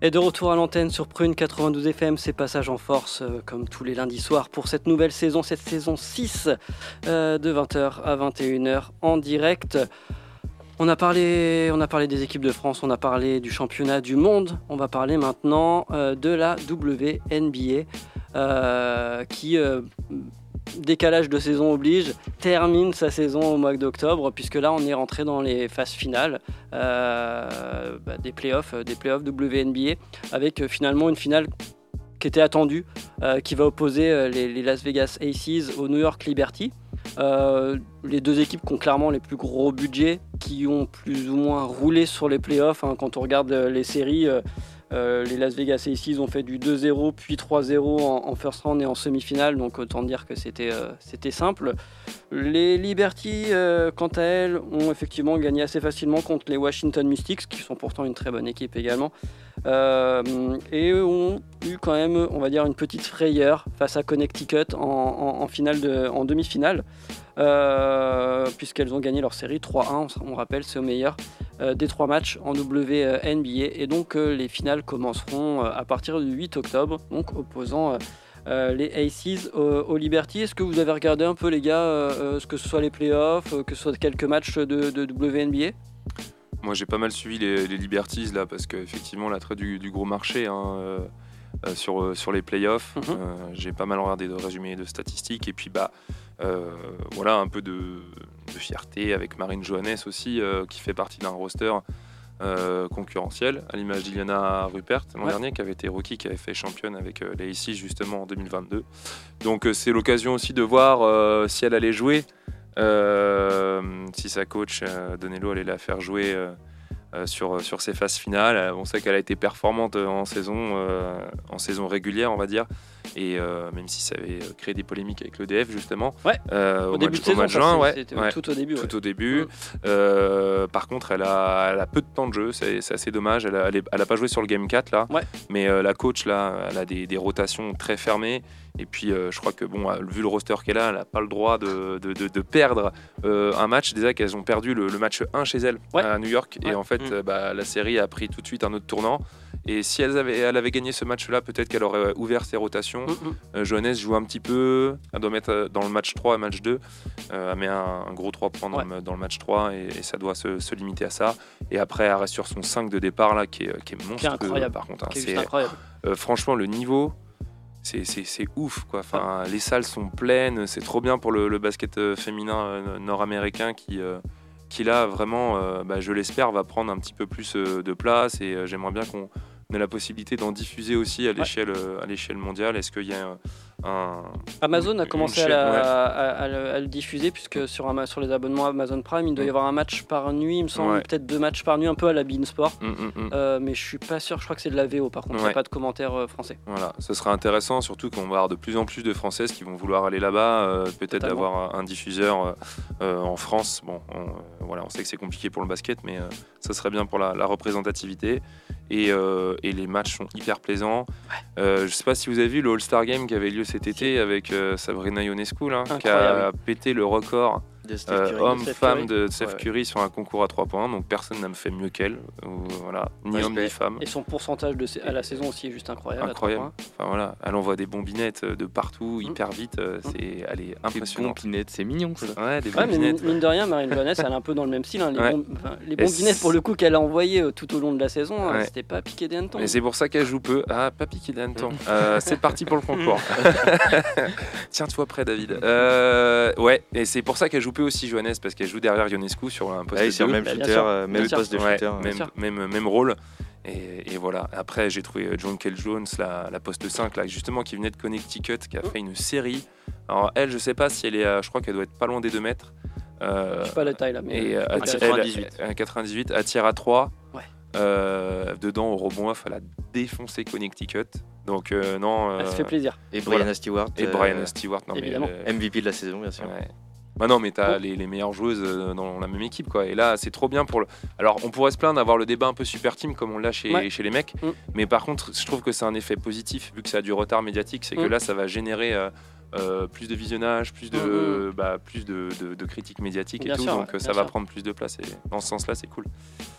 Et de retour à l'antenne sur Prune 92 FM, c'est Passage en Force, euh, comme tous les lundis soirs, pour cette nouvelle saison, cette saison 6, euh, de 20h à 21h en direct. On a, parlé, on a parlé des équipes de France, on a parlé du championnat du monde, on va parler maintenant euh, de la WNBA, euh, qui, euh, décalage de saison oblige, termine sa saison au mois d'octobre, puisque là on est rentré dans les phases finales euh, bah, des playoffs, euh, des playoffs WNBA, avec euh, finalement une finale qui était attendue, qui va opposer les, Las Vegas Aces au New York Liberty. Les deux équipes qui ont clairement les plus gros budgets, qui ont plus ou moins roulé sur les playoffs. hein. Quand on regarde les séries, euh, les Las Vegas Aces ont fait du 2-0 puis 3-0 en, first round et en semi-finale, donc autant dire que c'était euh, simple. Les Liberty, euh, quant à elles, ont effectivement gagné assez facilement contre les Washington Mystics, qui sont pourtant une très bonne équipe également. Et ont eu quand même, on va dire, une petite frayeur face à Connecticut en, finale en demi-finale, puisqu'elles ont gagné leur série 3-1. On, rappelle, c'est au meilleur euh, des trois matchs en WNBA. Et donc euh, les finales commenceront euh, à partir du 8 octobre, donc opposant euh, euh, les Aces au, au Liberty. Est-ce que vous avez regardé un peu les gars, euh, euh, ce que ce soit les playoffs, euh, que ce soit quelques matchs de, de WNBA Moi, j'ai pas mal suivi les, les Liberties là, parce qu'effectivement, l'attrait du, du gros marché hein, euh, euh, sur, euh, sur les playoffs. Mhm. euh, j'ai pas mal regardé de résumés de statistiques et puis bah euh, voilà un peu de, de fierté avec Marine Johannes aussi, euh, qui fait partie d'un roster. euh, concurrentiel à l'image d'Iliana Rupert l'an Ouais. dernier qui avait été rookie qui avait fait championne avec euh, les justement en 2022 donc euh, c'est l'occasion aussi de voir euh, si elle allait jouer euh, si sa coach euh, Donello allait la faire jouer euh, euh, sur, sur ses phases finales. Euh, On sait qu'elle a été performante euh, en saison, euh, en saison régulière, on va dire. Et euh, même si ça avait créé des polémiques avec l'EDF, justement. Ouais. Euh, Au au, début match, de saison, juin, ouais, ouais. tout au début. Tout au début. Euh, par contre, elle a, elle a peu de temps de jeu, c'est assez dommage. Elle a, elle est- elle a pas joué sur le Game 4 là, Ouais. mais euh, la coach là, elle a des, des rotations très fermées. Et puis, euh, je crois que bon, euh, vu le roster qu'elle a, elle n'a pas le droit de, de- de- de perdre euh, un match. Déjà qu'elles ont perdu le, le match 1 chez elles Ouais. à New York. Ouais. Et en fait, Mm. euh, bah, la série a pris tout de suite un autre tournant. Et si elles avaient, elle avait gagné ce match-là, peut-être qu'elle aurait ouvert ses rotations. Mm, mm. Euh, Johannes joue un petit peu. Elle doit mettre euh, dans le match 3 et match 2. Euh, elle met un, un gros 3 points dans, le, dans le match 3 et, et ça doit se, se limiter à ça. Et après, elle reste sur son 5 de départ là, qui est, qui est monstrueux incroyable. par contre. hein. C'est- incroyable. euh, franchement, le niveau, c'est- ouf. Quoi. Enfin, Les salles sont pleines. C'est trop bien pour le, le basket euh, féminin euh, nord-américain qui, euh, qui là, vraiment, euh, bah, je l'espère, va prendre un petit peu plus euh, de place. Et euh, j'aimerais bien qu'on ait la possibilité d'en diffuser aussi à l'échelle euh, à l'échelle mondiale. Est-ce qu'il y a un, Amazon a commencé à, chaîne, la- ouais. à- à le, à le diffuser puisque sur, les abonnements Amazon Prime, il doit y avoir un match par nuit, il me semble, Ouais. peut-être deux matchs par nuit, un peu à la Bein Sport. Mm, mm, mm. Euh, mais je suis pas sûr, je crois que c'est de la VO par contre, il n'y a Ouais. pas de commentaire euh, français. Voilà, ce sera intéressant, surtout qu'on va avoir de plus en plus de Françaises qui vont vouloir aller là-bas, euh, peut-être d'avoir un, diffuseur euh, en France. Bon, on, voilà, on sait que c'est compliqué pour le basket, mais ça serait bien pour la, la représentativité. Et, et les matchs sont hyper plaisants. Je sais pas si vous avez vu le All-Star Game qui avait lieu cet été avec euh, Sabrina Ionescu, là, qui a pété le record euh, homme-femme Curry. de Steph Ouais. Curry sur un concours à 3 points. Donc personne n'a fait mieux qu'elle. Voilà, ni homme ni femme. Et son pourcentage de, à la saison aussi est juste incroyable. Incroyable. Enfin voilà, elle envoie des bombinettes euh, de partout, Mm. hyper vite. euh, C'est, elle est Des impressionnante. pompinettes, c'est mignon ça. Ouais, des Ouais, bombinettes. mine, mine de rien, Marine Johannes, elle est un peu dans le même style. hein, Les, Ouais. bom- enfin, les Et bombinettes, pour le coup, qu'elle a envoyées euh, tout au long de la saison, hein, c'était pas piqué des hannetons. Et c'est pour ça qu'elle joue peu. Ah, pas piqué des Mm. hannetons. Euh, c'est parti pour le concours. Tiens-toi prêt, David. Euh, ouais, et c'est pour ça qu'elle joue aussi, Johannes, parce qu'elle joue derrière Ionescu sur un poste Ouais, de sur même shooter, euh, même Bien sûr. poste de Ouais, shooter. même, même, même rôle. Et, et voilà. Après, j'ai trouvé John Kell Jones, la, la poste 5, là, justement, qui venait de Connecticut, qui a fait une série. Alors, elle, je sais pas si elle est. à- je crois qu'elle doit être pas loin des 2 mètres. Euh, Je sais pas la taille là, mais. et euh, elle- elle- 98. elle- 98, elle tire à 3. Ouais. Euh, dedans, au rebond off, elle a défoncé Connecticut. Donc, euh, non. Euh, fait plaisir. Et Brianna Voilà. Stewart. Et euh, Brian Stewart, non, mais MVP de la saison, bien sûr. Ouais. Bah non, mais t'as les, les meilleures joueuses euh, dans la même équipe, quoi. Et là, c'est trop bien pour le. Alors, on pourrait se plaindre d'avoir le débat un peu super team comme on l'a chez, Ouais. chez les mecs, Mm. mais par contre, je trouve que c'est un effet positif vu que ça a du retard médiatique, c'est que Mm. là, ça va générer. euh, euh, plus de visionnage, plus de, bah, plus de, de- de critiques médiatiques Bien et tout, sûr, donc ouais, ça va sûr. prendre plus de place. Et dans ce sens-là, c'est cool.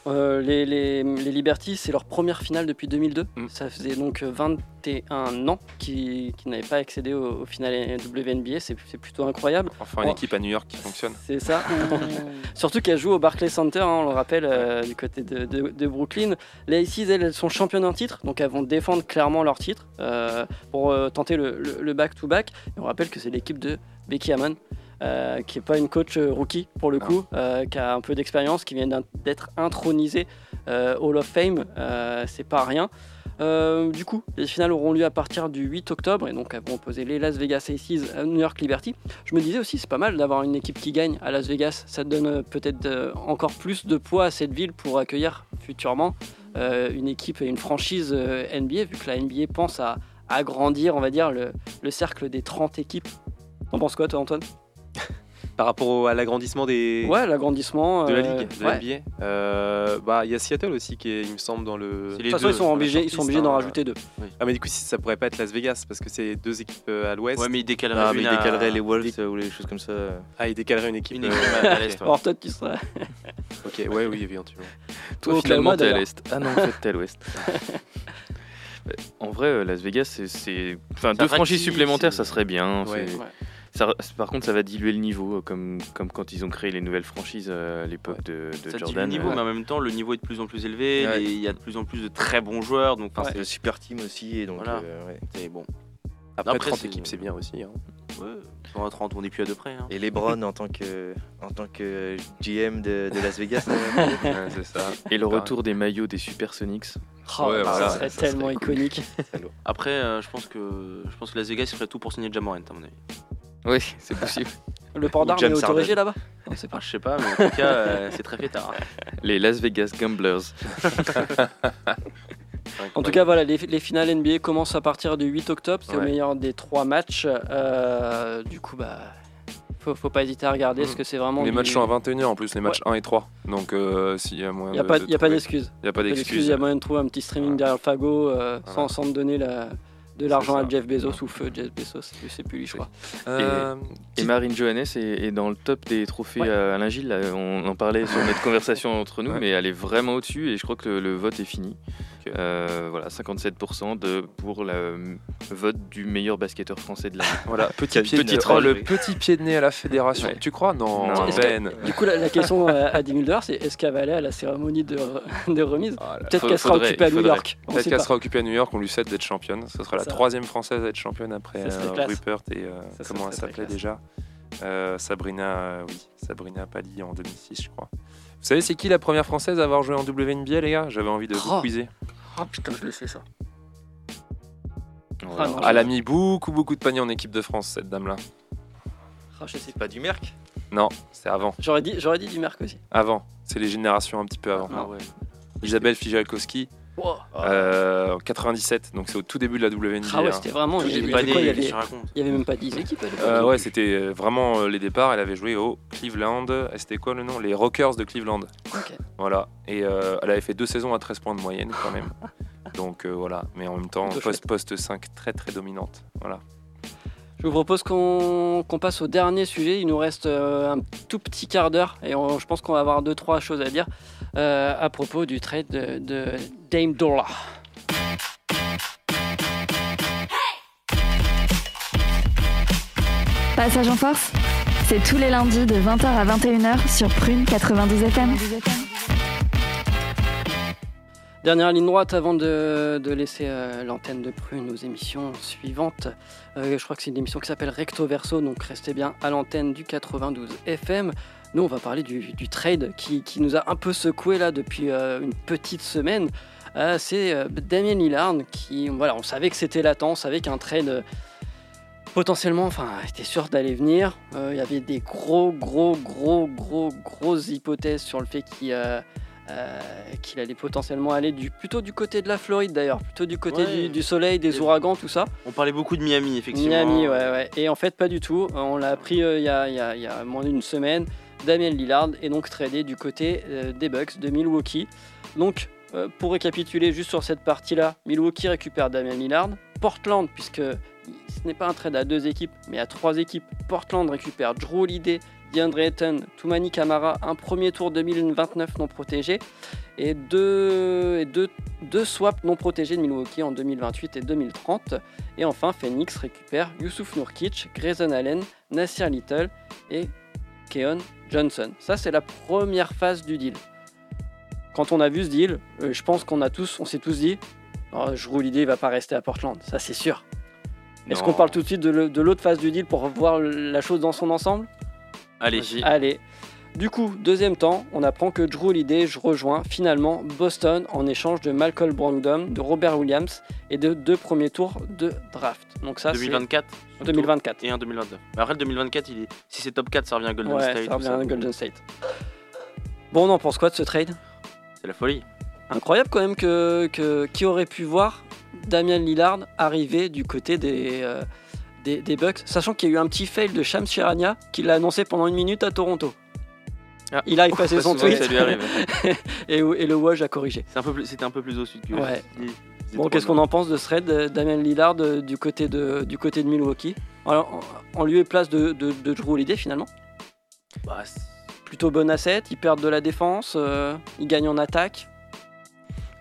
Euh, les, les, les Liberty, c'est leur première finale depuis 2002. Mm. Ça faisait donc euh, 21 ans qu'ils n'avaient pas accédé au, au final WNBA. C'est plutôt incroyable. Enfin, une Oh. équipe à New York qui fonctionne. C'est ça. Surtout qu'elle joue au Barclays Center, hein, on le rappelle, euh, du côté de, de- de Brooklyn. Les Aces, elles, elles sont championnes en titre, donc elles vont défendre clairement leur titre euh, pour euh, tenter le le- le back-to-back. Et on rappelle que c'est l'équipe de Becky Hammon. euh, qui n'est pas une coach euh, rookie pour le coup, euh, qui a un peu d'expérience, qui vient d'être intronisée euh, Hall of Fame, c'est pas rien. Du coup, les finales auront lieu à partir du 8 octobre et donc elles vont opposer les Las Vegas Aces à New York Liberty. Je me disais aussi, c'est pas mal d'avoir une équipe qui gagne à Las Vegas. Ça donne peut-être encore plus de poids à cette ville pour accueillir futurement une équipe et une franchise NBA, vu que la NBA pense à agrandir, on va dire, le, le cercle des 30 équipes. T'en penses quoi, toi, Antoine? Par rapport au- à l'agrandissement des Ouais, l'agrandissement. de la euh, ligue, de ouais. la NBA. Euh, bah, il y a Seattle aussi qui est, il me semble, dans le. De toute façon, ils sont obligés, ils sont obligés d'en hein. rajouter deux. Ah, mais du coup, si ça pourrait pas être Las Vegas parce que c'est deux équipes euh, à l'ouest. Ouais, mais il décalerait Ah, mais une il à- décalerait les Wolves euh, ou les choses comme ça. Ah, il décalerait une équipe. Une euh, équipe à- à l'est, ouais. Alors, toi, tu seras. Ok, ouais, oui, éventuellement. Toi, Au finalement, t'es à l'est. Ah non, en fait, t'es à l'ouest. Ouais, En vrai, euh, Las Vegas, c'est- c'est. Enfin, Ça deux franchises supplémentaires, c'est- ça serait bien. Ouais. c'est- Ouais. ça- par contre, ça va diluer le niveau, euh, comme, comme quand ils ont créé les nouvelles franchises euh, à l'époque de, de Ça dilue Jordan. le niveau, euh, mais en même temps, le niveau est de plus en plus élevé. Ouais. les- Il y a de plus en plus de très bons joueurs. Donc, C'est le super team aussi, et donc. Voilà. euh, ouais. c'est bon. Après, Après, 30 c'est- équipes, c'est bien aussi. hein. Ouais, 130, on n'est plus à deux près. hein. Et LeBron en tant que, en tant que GM de, de Las Vegas. Ouais, c'est ça. Et le Pareil. retour des maillots des Supersonics. Oh, Ouais, ça serait ça serait tellement cool. iconique. Après, euh, je pense que je pense que Las Vegas il ferait tout pour signer Jamorant à mon avis. Oui, c'est possible. Le port d'armes est autorisé là-bas? Pas. Enfin, je sais pas, mais en tout cas, euh, c'est très fêtard. Les Las Vegas Gamblers. En tout cas, voilà, les, les finales NBA commencent à partir du 8 octobre. C'est au Ouais. meilleur des trois matchs. Euh, du coup, bah, faut, faut pas hésiter à regarder Mm. parce que c'est vraiment. Les du- matchs sont à 21h en plus, les matchs 1 et 3. Donc, euh, s'il y a moyen Il n'y a de- pas, de y a pas trouver- d'excuse. Il y a pas d'excuse. Il y a moyen de trouver un petit streaming Voilà. derrière le fagot euh, sans, Voilà. sans donner la- de l'argent à Jeff Bezos ou feu Jeff Bezos. Je sais plus lui, je crois. Euh, Et Marine Johannes est, est dans le top des trophées Ouais. à Alain Gilles. là. On en parlait sur notre conversation entre nous, Ouais. mais elle est vraiment au-dessus et je crois que le, le vote est fini. Euh, voilà, 57% de, pour le euh, vote du meilleur basketteur français de l'année. Voilà, petit pied, petit. Oh, le petit pied de nez à la fédération. Ouais. Tu crois? Non, Non. Ben. Du coup, la, la question à 10 000 dollars, c'est est-ce qu'elle va aller à la cérémonie de, de remise? Là. Peut-être qu'elle sera occupée à New. York. Peut-être qu'elle sera occupée à New York, on lui souhaite d'être championne. Ce sera la Ça. troisième française à être championne après euh. Rupert et euh, Ça, ça comment elle s'appelait déjà? Euh, Sabrina, euh, oui, Sabrina Pali en 2006, je crois. Vous savez, c'est qui la première française à avoir joué en WNBA, les gars? J'avais envie de vous Oh. quizer. Ah putain, je le sais ça. Voilà. non. Elle a mis beaucoup, beaucoup de paniers en équipe de France, cette dame-là. Ah, je sais C'est pas du Merc Non, c'est avant. J'aurais dit, j'aurais dit du Merc aussi. Avant. C'est les générations un petit peu avant. Ah ouais. Isabelle Fijalkowski, Wow. euh, en 97, donc c'est au tout début de la WNBA. Ah ouais, hein. c'était vraiment. Tout Il y, début avait avait, même pas 10 équipes. à l'époque. Euh, ouais, c'était vraiment euh, les départs. Elle avait joué au Cleveland. Et C'était quoi le nom? Les Rockers de Cleveland. Voilà. Et euh, elle avait fait deux saisons à 13 points de moyenne quand même. Donc euh, voilà. Mais en même temps, poste 5 très très dominante. Voilà. Je vous propose qu'on passe au dernier sujet. Il nous reste euh, un tout petit quart d'heure et je pense qu'on va avoir deux trois choses à dire euh, à propos du trade de, Dame Dolla. Passage en force, c'est tous les lundis de 20h à 21h sur Prune 92 FM. Dernière ligne droite avant de, de laisser euh, l'antenne de Prune aux émissions suivantes. Euh, je crois que c'est une émission qui s'appelle Recto Verso, donc restez bien à l'antenne du 92 FM. Nous, on va parler du, trade qui, qui nous a un peu secoué là depuis euh, une petite semaine. C'est Damien Lillard qui, voilà, on savait que c'était latent, on savait qu'un trade potentiellement, enfin, était sûr d'aller venir. Il y avait des gros, gros, gros, gros, grosses hypothèses sur le fait qu'il euh, qu'il allait potentiellement aller du, plutôt du côté de la Floride d'ailleurs, plutôt du côté Ouais. du, du soleil, des ouragans, tout ça. On parlait beaucoup de Miami, effectivement. Miami, ouais, ouais. Et en fait, pas du tout. On l'a appris euh, il y, a, il y a- il y a moins d'une semaine. Damien Lillard est donc tradé du côté euh, des Bucks de Milwaukee. Donc, pour récapituler juste sur cette partie-là, Milwaukee récupère Damien Lillard. Portland, puisque ce n'est pas un trade à deux équipes, mais à trois équipes. Portland récupère Drew Holiday, DeAndre Ayton, Toumani Kamara, un premier tour 2029 non protégé et deux, et deux, deux swaps non protégés de Milwaukee en 2028 et 2030. Et enfin, Phoenix récupère Youssouf Nourkic, Grayson Allen, Nasir Little et Keon Johnson. Ça, c'est la première phase du deal. Quand on a vu ce deal, euh, je pense qu'on a tous, on s'est tous dit, oh, Drew Holiday va pas rester à Portland, ça c'est sûr. Est-ce qu'on parle tout de suite de l'autre phase du deal pour voir la chose dans son ensemble? Allez, Allez. Du coup, deuxième temps, on apprend que Drew Holiday rejoint finalement Boston en échange de Malcolm Brogdon, de Robert Williams et de deux premiers tours de draft. Donc ça, c'est 2024 surtout, 2024. et un 2029. Mais après le 2024, il est... si c'est top 4, ça revient à Golden Ouais, State. ça tout revient à donc Golden State. Bon, on en pense quoi de ce trade? C'est la folie. Incroyable quand même que, que- qui aurait pu voir Damian Lillard arriver du côté des, euh, des, des Bucks, sachant qu'il y a eu un petit fail de Shams Charania qui l'a annoncé pendant une minute à Toronto. Ah. Il a effacé Pas son tweet ça lui arrive. et, et le Woj a corrigé. C'est un peu plus- C'était un peu plus au sud que. Ouais. Bon, qu'est-ce qu'on en pense de ce euh, Damien Lillard du côté de, du côté de Milwaukee? Alors, en, en lieu et place de, de, de Drew Holiday finalement Bah, Plutôt bon asset, ils perdent de la défense, euh, ils gagnent en attaque.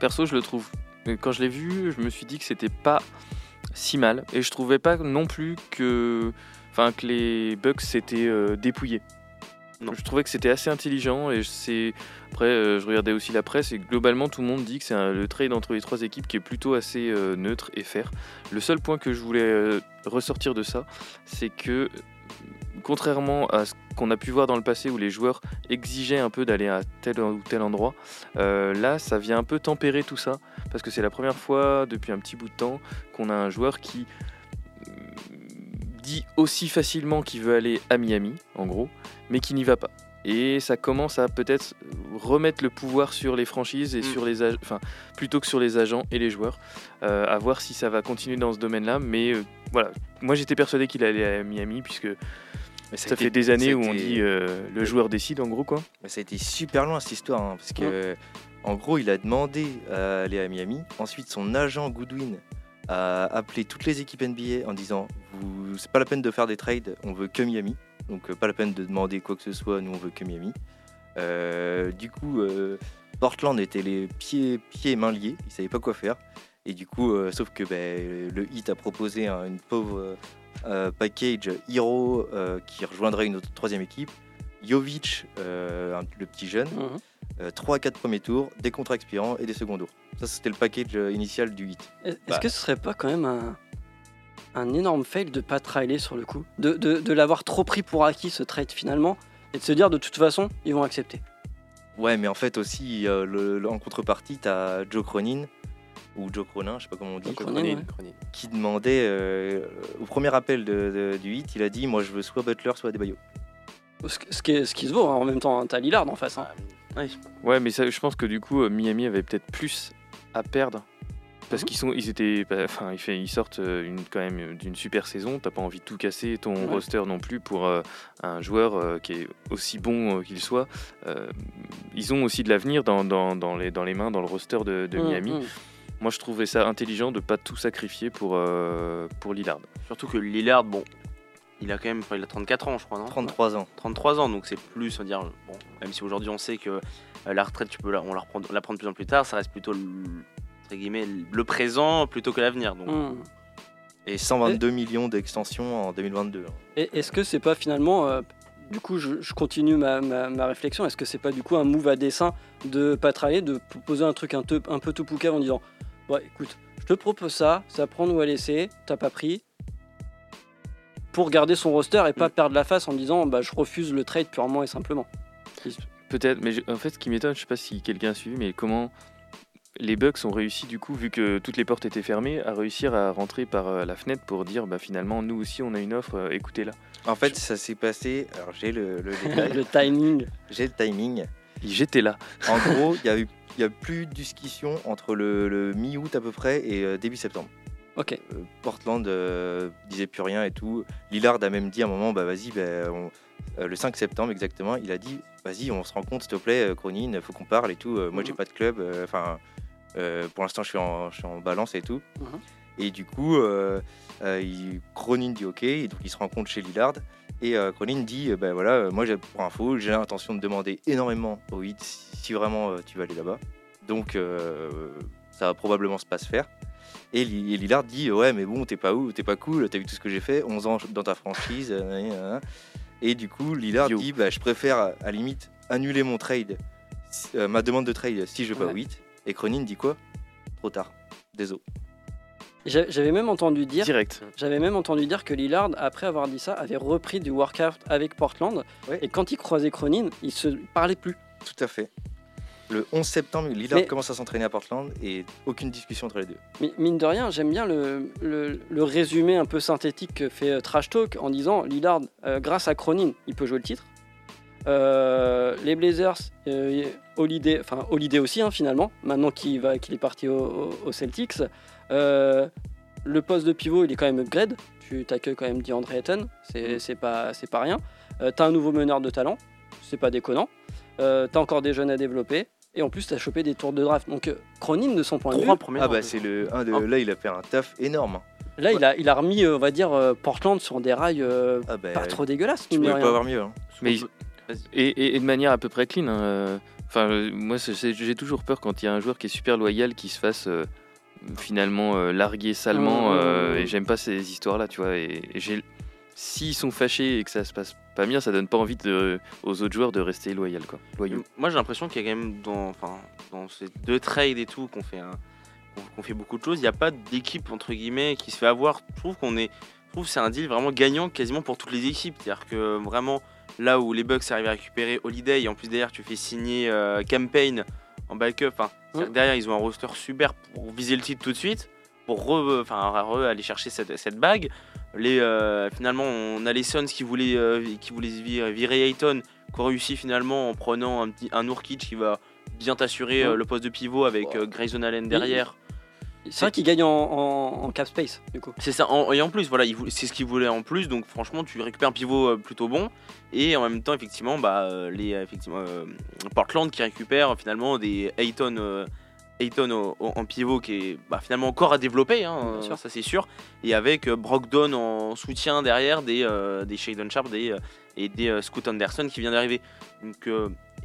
Perso, je le trouve. Quand je l'ai vu, je me suis dit que c'était pas si mal. Et je trouvais pas non plus que, enfin, que les Bucks s'étaient euh, dépouillés. Non. Je trouvais que c'était assez intelligent. Et c'est après, euh, je regardais aussi la presse et globalement, tout le monde dit que c'est un- le trade entre les trois équipes qui est plutôt assez euh, neutre et fair. Le seul point que je voulais ressortir de ça, c'est que contrairement à ce qu'on a pu voir dans le passé où les joueurs exigeaient un peu d'aller à tel ou tel endroit, euh, là ça vient un peu tempérer tout ça parce que c'est la première fois depuis un petit bout de temps qu'on a un joueur qui euh, dit aussi facilement qu'il veut aller à Miami en gros, mais qui n'y va pas. Et ça commence à peut-être remettre le pouvoir sur les franchises et Mm. sur les enfin plutôt que sur les agents et les joueurs. Euh, à voir si ça va continuer dans ce domaine-là. Mais euh, voilà, moi j'étais persuadé qu'il allait à Miami puisque Mais ça été- fait des années où on dit euh, le joueur décide en gros quoi. Mais ça a été super loin cette histoire, hein, parce que en gros, il a demandé à aller à Miami. Ensuite, son agent Goodwin a appelé toutes les équipes NBA en disant c'est pas la peine de faire des trades, on veut que Miami. Donc, euh, pas la peine de demander quoi que ce soit, nous on veut que Miami. Euh, du coup, euh, Portland était les pieds, pieds et mains liés, ils savaient pas quoi faire. Et du coup, euh, sauf que ben, le Heat a proposé un- une pauvre package Hero euh, qui rejoindrait une autre troisième équipe. Jovic, euh, un- le petit jeune, Mhm. 3 à 4 premiers tours, des contrats expirants et des seconds tours. Ça, c'était le package euh, initial du hit. Est-ce Bah. que ce serait pas quand même un, un énorme fail de pas trailer sur le coup De, de, de l'avoir trop pris pour acquis ce trade finalement et de se dire de toute façon ils vont accepter? Ouais, mais en fait aussi, euh, le- le- en contrepartie, tu as Joe Cronin, ou Joe Cronin, je sais pas comment on dit, Cronin, Cronin, ouais. Cronin. qui demandait, euh, au premier appel de- de- du hit, il a dit Moi je veux soit Butler, soit Adebayo. Ce, ce qui, est- ce qui se vaut hein, en même temps, hein, t'as Lillard en face. hein. Ouais, mais ça, je pense que du coup, euh, Miami avait peut-être plus à perdre. Parce Mhm. qu'ils sont, ils étaient, bah, enfin, ils, sortent euh, une, quand même d'une super saison. T'as pas envie de tout casser ton Ouais. roster non plus pour euh, un joueur euh, qui est aussi bon euh, qu'il soit. Euh, ils ont aussi de l'avenir dans, dans, dans les, dans les mains, dans le roster de, de Mhm, Miami. Moi, je trouvais ça intelligent de pas tout sacrifier pour euh, pour Lillard. Surtout que Lillard, bon, il a quand même, enfin, il a 34 ans, je crois, non 33 ans. 33 ans, donc c'est plus, on va dire, bon, même si aujourd'hui on sait que euh, la retraite, tu peux la, on la la prendre plus en plus tard, ça reste plutôt le, entre guillemets, le présent plutôt que l'avenir. Donc, Mhm. Et 122 millions d'extensions en 2022. hein. Et est-ce que c'est pas finalement, euh, du coup, je, je continue ma, ma- ma réflexion, est-ce que c'est pas du coup un move à dessein de pas trahir, de poser un truc un, peu- un peu tout poucave en disant, ouais, écoute, je te propose ça, à prendre ou à laisser, t'as pas pris, pour garder son roster et pas perdre la face en disant, bah, je refuse le trade purement et simplement. Peut-être, mais je- en fait, ce qui m'étonne, je sais pas si quelqu'un a suivi, mais comment les Bucks ont réussi, du coup, vu que toutes les portes étaient fermées, à réussir à rentrer par euh, la fenêtre pour dire, bah finalement, nous aussi, on a une offre, euh, écoutez-la. En fait, ça s'est passé. Alors, j'ai le, le détail, le timing. j'ai le timing. J'étais là. En gros, il y a eu. Il y a plus de discussion entre le, le mi-août à peu près et euh, début septembre. Ok. Euh, Portland euh, disait plus rien et tout. Lillard a même dit à un moment, bah vas-y, bah, on- euh, le 5 septembre exactement, il a dit, vas-y, on se rencontre s'il te plaît, Cronin, faut qu'on parle et tout. Euh, moi, j'ai Mhm. pas de club, enfin, euh, pour l'instant, je suis en, je suis en balance et tout. Mhm. Et du coup, euh, euh, il- Cronin dit OK, et donc il se rencontre chez Lillard. Et euh, Cronin dit euh, ben voilà, euh, moi pour info, j'ai l'intention de demander énormément au 8 si, vraiment euh, tu vas aller là-bas. Donc euh, ça va probablement se pas se faire. Et, Li- et Lillard dit ouais mais bon t'es pas où, t'es pas cool, t'as vu tout ce que j'ai fait, 11 ans dans ta franchise. euh, nan. Et du coup Lillard Yo. dit bah, je préfère à la limite annuler mon trade, euh, ma demande de trade si je vais pas Ouais. au 8. Et Cronin dit quoi? Trop tard. Désolé. J'a- J'avais même entendu dire, Direct. j'avais même entendu dire que Lillard, après avoir dit ça, avait repris du workout avec Portland. Ouais. Et quand il croisait Cronin, il se parlait plus. Tout à fait. Le 11 septembre, Lillard Mais- commence à s'entraîner à Portland et aucune discussion entre les deux. Mais mine de rien, j'aime bien le, le- le résumé un peu synthétique que fait euh, Trash Talk en disant Lillard, euh, grâce à Cronin, il peut jouer le titre. Euh, les Blazers, euh, Holiday, enfin Holiday aussi hein, finalement, maintenant qu'il va- qu'il est parti au- au- aux Celtics. Euh, le poste de pivot, il est quand même upgrade. Tu t'accueilles quand même DeAndre Ayton, c'est c'est pas, c'est pas rien. Euh, t'as un nouveau meneur de talent, c'est pas déconnant. Euh, t'as encore des jeunes à développer. Et en plus, t'as chopé des tours de draft. Donc, Cronin, de son point de vue, Trois premiers. Ah bah c'est le un de Oh. là il a fait un taf énorme. Là, il, a, il a remis, on va dire, Portland sur des rails euh, Ah bah pas trop dégueulasses. tu pouvais pas avoir mieux. hein. Mais il- et, et- et de manière à peu près clean. hein, euh, Enfin, moi, j'ai toujours peur quand il y a un joueur qui est super loyal qui se fasse euh, finalement euh, larguer salement. Mmh, euh, et j'aime pas ces histoires-là, tu vois. Et, et s'ils sont fâchés et que ça se passe pas bien, ça donne pas envie de- aux autres joueurs de rester loyal, quoi. Loyaux. Moi j'ai l'impression qu'il y a quand même dans, enfin, dans ces deux trades et tout qu'on fait, un- qu'on- fait beaucoup de choses, il n'y a pas d'équipe entre guillemets qui se fait avoir. Je trouve qu'on est, je trouve que c'est un deal vraiment gagnant quasiment pour toutes les équipes. C'est-à-dire que vraiment là où les Bucks arrivent à récupérer Holiday et en plus derrière tu fais signer euh, Campaign en backup. Derrière ils ont un roster super pour viser le titre tout de suite, pour re- aller chercher cette, cette bague. Les, euh, finalement, on a les Suns qui voulaient, euh, qui voulaient virer, virer Ayton, qui ont réussi finalement en prenant un, petit, un Nurkic qui va bien t'assurer le poste de pivot avec Grayson Allen derrière. C'est vrai qu'il gagne en, en- en cap space, du coup. C'est ça, en- et en plus, voilà, c'est ce qu'il voulait en plus, donc franchement, tu récupères un pivot euh, plutôt bon, et en même temps, effectivement, bah, euh, les, euh, effectivement, euh, Portland qui récupère finalement des Ayton, euh, en pivot qui est bah, finalement encore à développer, hein, sûr. ça c'est sûr, et avec Brogdon en soutien derrière des, euh, des Shadon Sharp des, et des Scoot Anderson qui vient d'arriver. Donc,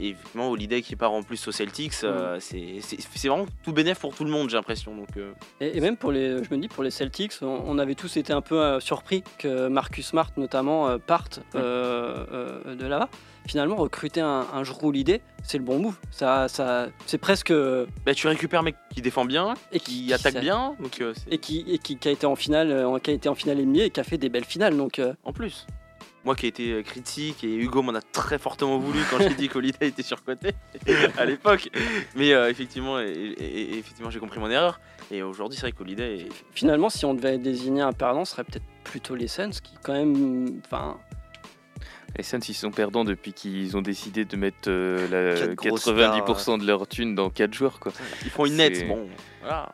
et effectivement, Holiday qui part en plus aux Celtics, euh, c'est- c'est vraiment tout bénéf pour tout le monde, j'ai l'impression. Donc, euh, Et, et même pour les, je me dis, pour les Celtics, on, on avait tous été un peu euh, surpris que Marcus Smart, notamment, parte euh, de là-bas. Finalement, recruter un, un Jrue Holiday, c'est le bon move. Ça, ça, c'est presque. bah, tu récupères un mec qui défend bien, Et qui attaque ça- bien, donc Et qui, et qui, qui a été en finale, qui a été en finale NBA et qui a fait des belles finales. Donc, En plus. Moi qui ai été euh, critique et Hugo m'en a très fortement voulu quand j'ai dit qu'Holiday était surcoté à l'époque. Mais euh, effectivement, et, et- et effectivement j'ai compris mon erreur. Et aujourd'hui, c'est vrai qu'Holiday est... finalement, si on devait désigner un perdant, ce serait peut-être plutôt les Suns, qui quand même, enfin, Les Suns, ils sont perdants depuis qu'ils ont décidé de mettre euh, la Quatre grosses 90% de leur thune dans 4 joueurs, quoi. Ils font une nette. Bon, voilà.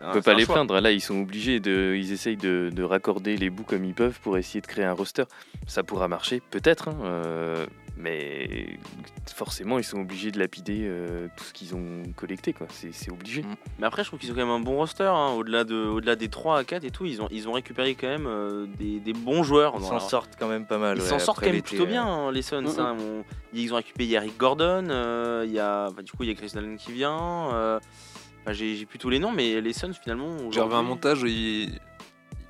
Un- On peut pas les choix. plaindre. Là, ils sont obligés de. Ils essayent de, de raccorder les bouts comme ils peuvent pour essayer de créer un roster. Ça pourra marcher, peut-être, hein, euh, mais forcément, ils sont obligés de lapider euh, tout ce qu'ils ont collecté, quoi. C'est obligé. Mais après, je trouve qu'ils ont quand même un bon roster. hein. Au-delà de, au-delà des 3 à 4 et tout, ils ont, ils ont récupéré quand même euh, des, des bons joueurs. Ils s'en sortent quand même pas mal. Ils ouais, s'en sortent quand même plutôt euh. bien, hein, les Suns. On- ils ont récupéré Eric Gordon, euh, il y a, bah, du coup, il y a Chris Allen qui vient. J'ai, j'ai plus tous les noms, mais les Suns finalement. J'ai revu un montage où il...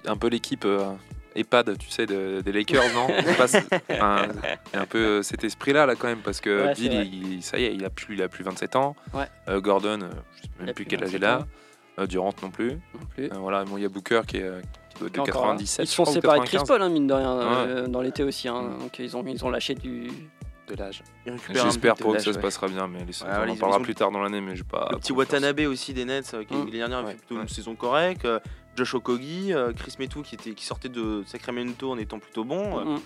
un peu l'équipe euh, EHPAD, tu sais, de- des Lakers, non? Je sais pas, c'est- enfin, Il y a un peu euh, cet esprit-là, là, quand même, parce que Ouais, Bill, il, ça y est, il a plus, il a plus 27 ans. Ouais. Euh, Gordon, euh, je sais même plus quel âge il 27 a. Euh, Durant non plus. non plus. Euh, voilà, bon, il y a Booker qui, est, euh, qui doit être de encore là. 97. Ils se sont séparés de Chris 95, Paul, hein, mine de rien, euh, dans l'été aussi. hein. Mm. Donc ils ont, ils ont lâché du. De l'âge. J'espère pour eux que ça se passera bien, mais les- Ouais, on en parlera plus tard dans l'année, mais je pas. Le petit. Watanabe aussi des Nets, euh, qui Mm. l'année dernière a Ouais, fait plutôt ouais. une saison correcte. euh, Josh Okogie, euh, Chris Metou qui, était, qui sortait de Sacramento en étant plutôt bon. euh, Mm.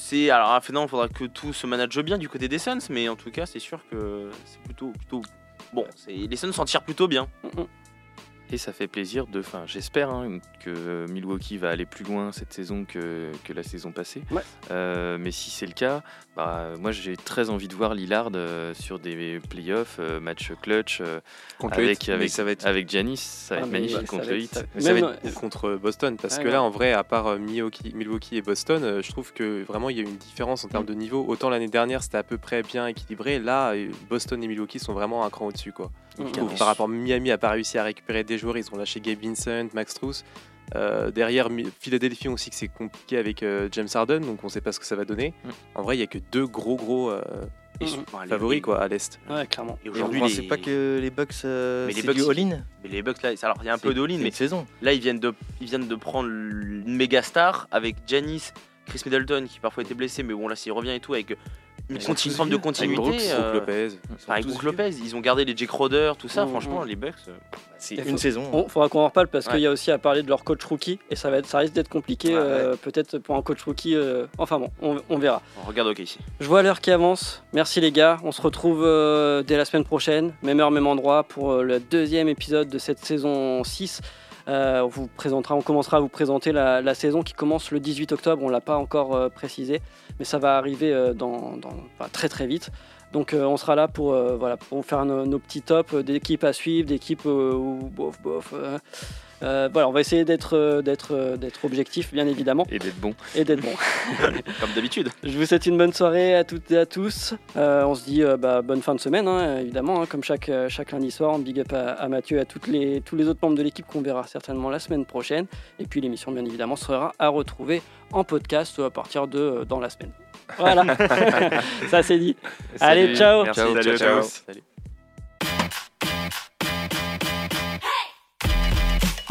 C'est alors à il faudra que tout se manage bien du côté des Suns, mais en tout cas, c'est sûr que c'est plutôt plutôt bon. Les Suns s'en tirent plutôt bien. Et ça fait plaisir de. Enfin, j'espère hein, que Milwaukee va aller plus loin cette saison que, que la saison passée. Ouais. Euh, mais si c'est le cas, bah, moi j'ai très envie de voir Lillard euh, sur des playoffs, euh, match clutch euh, avec, avec, ça va être avec Giannis. Ça va Ah, être magnifique ça contre va être- ça- Mais ça Même, va être contre Boston parce Ouais, que ouais. là en vrai à part Milwaukee, Milwaukee et Boston euh, je trouve que vraiment il y a une différence en termes Mm. de niveau autant l'année dernière c'était à peu près bien équilibré là Boston et Milwaukee sont vraiment un cran au-dessus quoi Mm. Par rapport Miami a pas réussi à récupérer des joueurs ils ont lâché Gabe Vincent Max Strus Euh, derrière Philadelphie aussi que c'est compliqué avec euh, James Harden donc on sait pas ce que ça va donner Mm. en vrai il y a que deux gros gros euh, les- favoris quoi à l'est Ouais, clairement. Et aujourd'hui, les... pas que les Bucks, euh, Mais les c'est Bucks, du all-in mais les Bucks là, alors il y a un peu d'all-in, mais saison. là ils viennent de, ils viennent de prendre une méga star avec Janis, Chris Middleton qui parfois était blessé, mais bon là s'il revient et tout avec une, Ils sont conti- tous une forme de continuité. Brooks, euh, Lopez. Lopez, ils ont gardé les Jake Roder, tout ça. Mhm. Franchement, les Bucks. euh, C'est Il une faut- saison. Il faudra qu'on en reparle parce Ouais. qu'il y a aussi à parler de leur coach rookie et ça, va être, ça risque d'être compliqué Ouais, euh, peut-être pour un coach rookie. euh, enfin bon, on, on verra. on regarde OK ici. Je vois l'heure qui avance. Merci les gars. On se retrouve dès la semaine prochaine, même heure, même endroit, pour le deuxième épisode de cette saison 6. Euh, on, commencera à vous présenter la, saison qui commence le 18 octobre. On ne l'a pas encore euh, précisé, mais ça va arriver euh, dans, très très vite. Donc on sera là pour, faire nos, petits tops d'équipes à suivre, d'équipes bof bof. Euh, voilà, on va essayer d'être euh, d'être euh, d'être objectif, bien évidemment, Et d'être bon. et d'être bon. Comme d'habitude. Je vous souhaite une bonne soirée à toutes et à tous. Euh, on se dit euh, bah, bonne fin de semaine, hein, évidemment, hein, comme chaque, chaque lundi soir. On big up à, à Mathieu et à toutes les, tous les autres membres de l'équipe qu'on verra certainement la semaine prochaine. Et puis l'émission, bien évidemment, sera à retrouver en podcast à partir de euh, dans la semaine. Voilà, ça c'est dit. Allez, ciao. Merci. Ciao, ciao, ciao. ciao. Salut.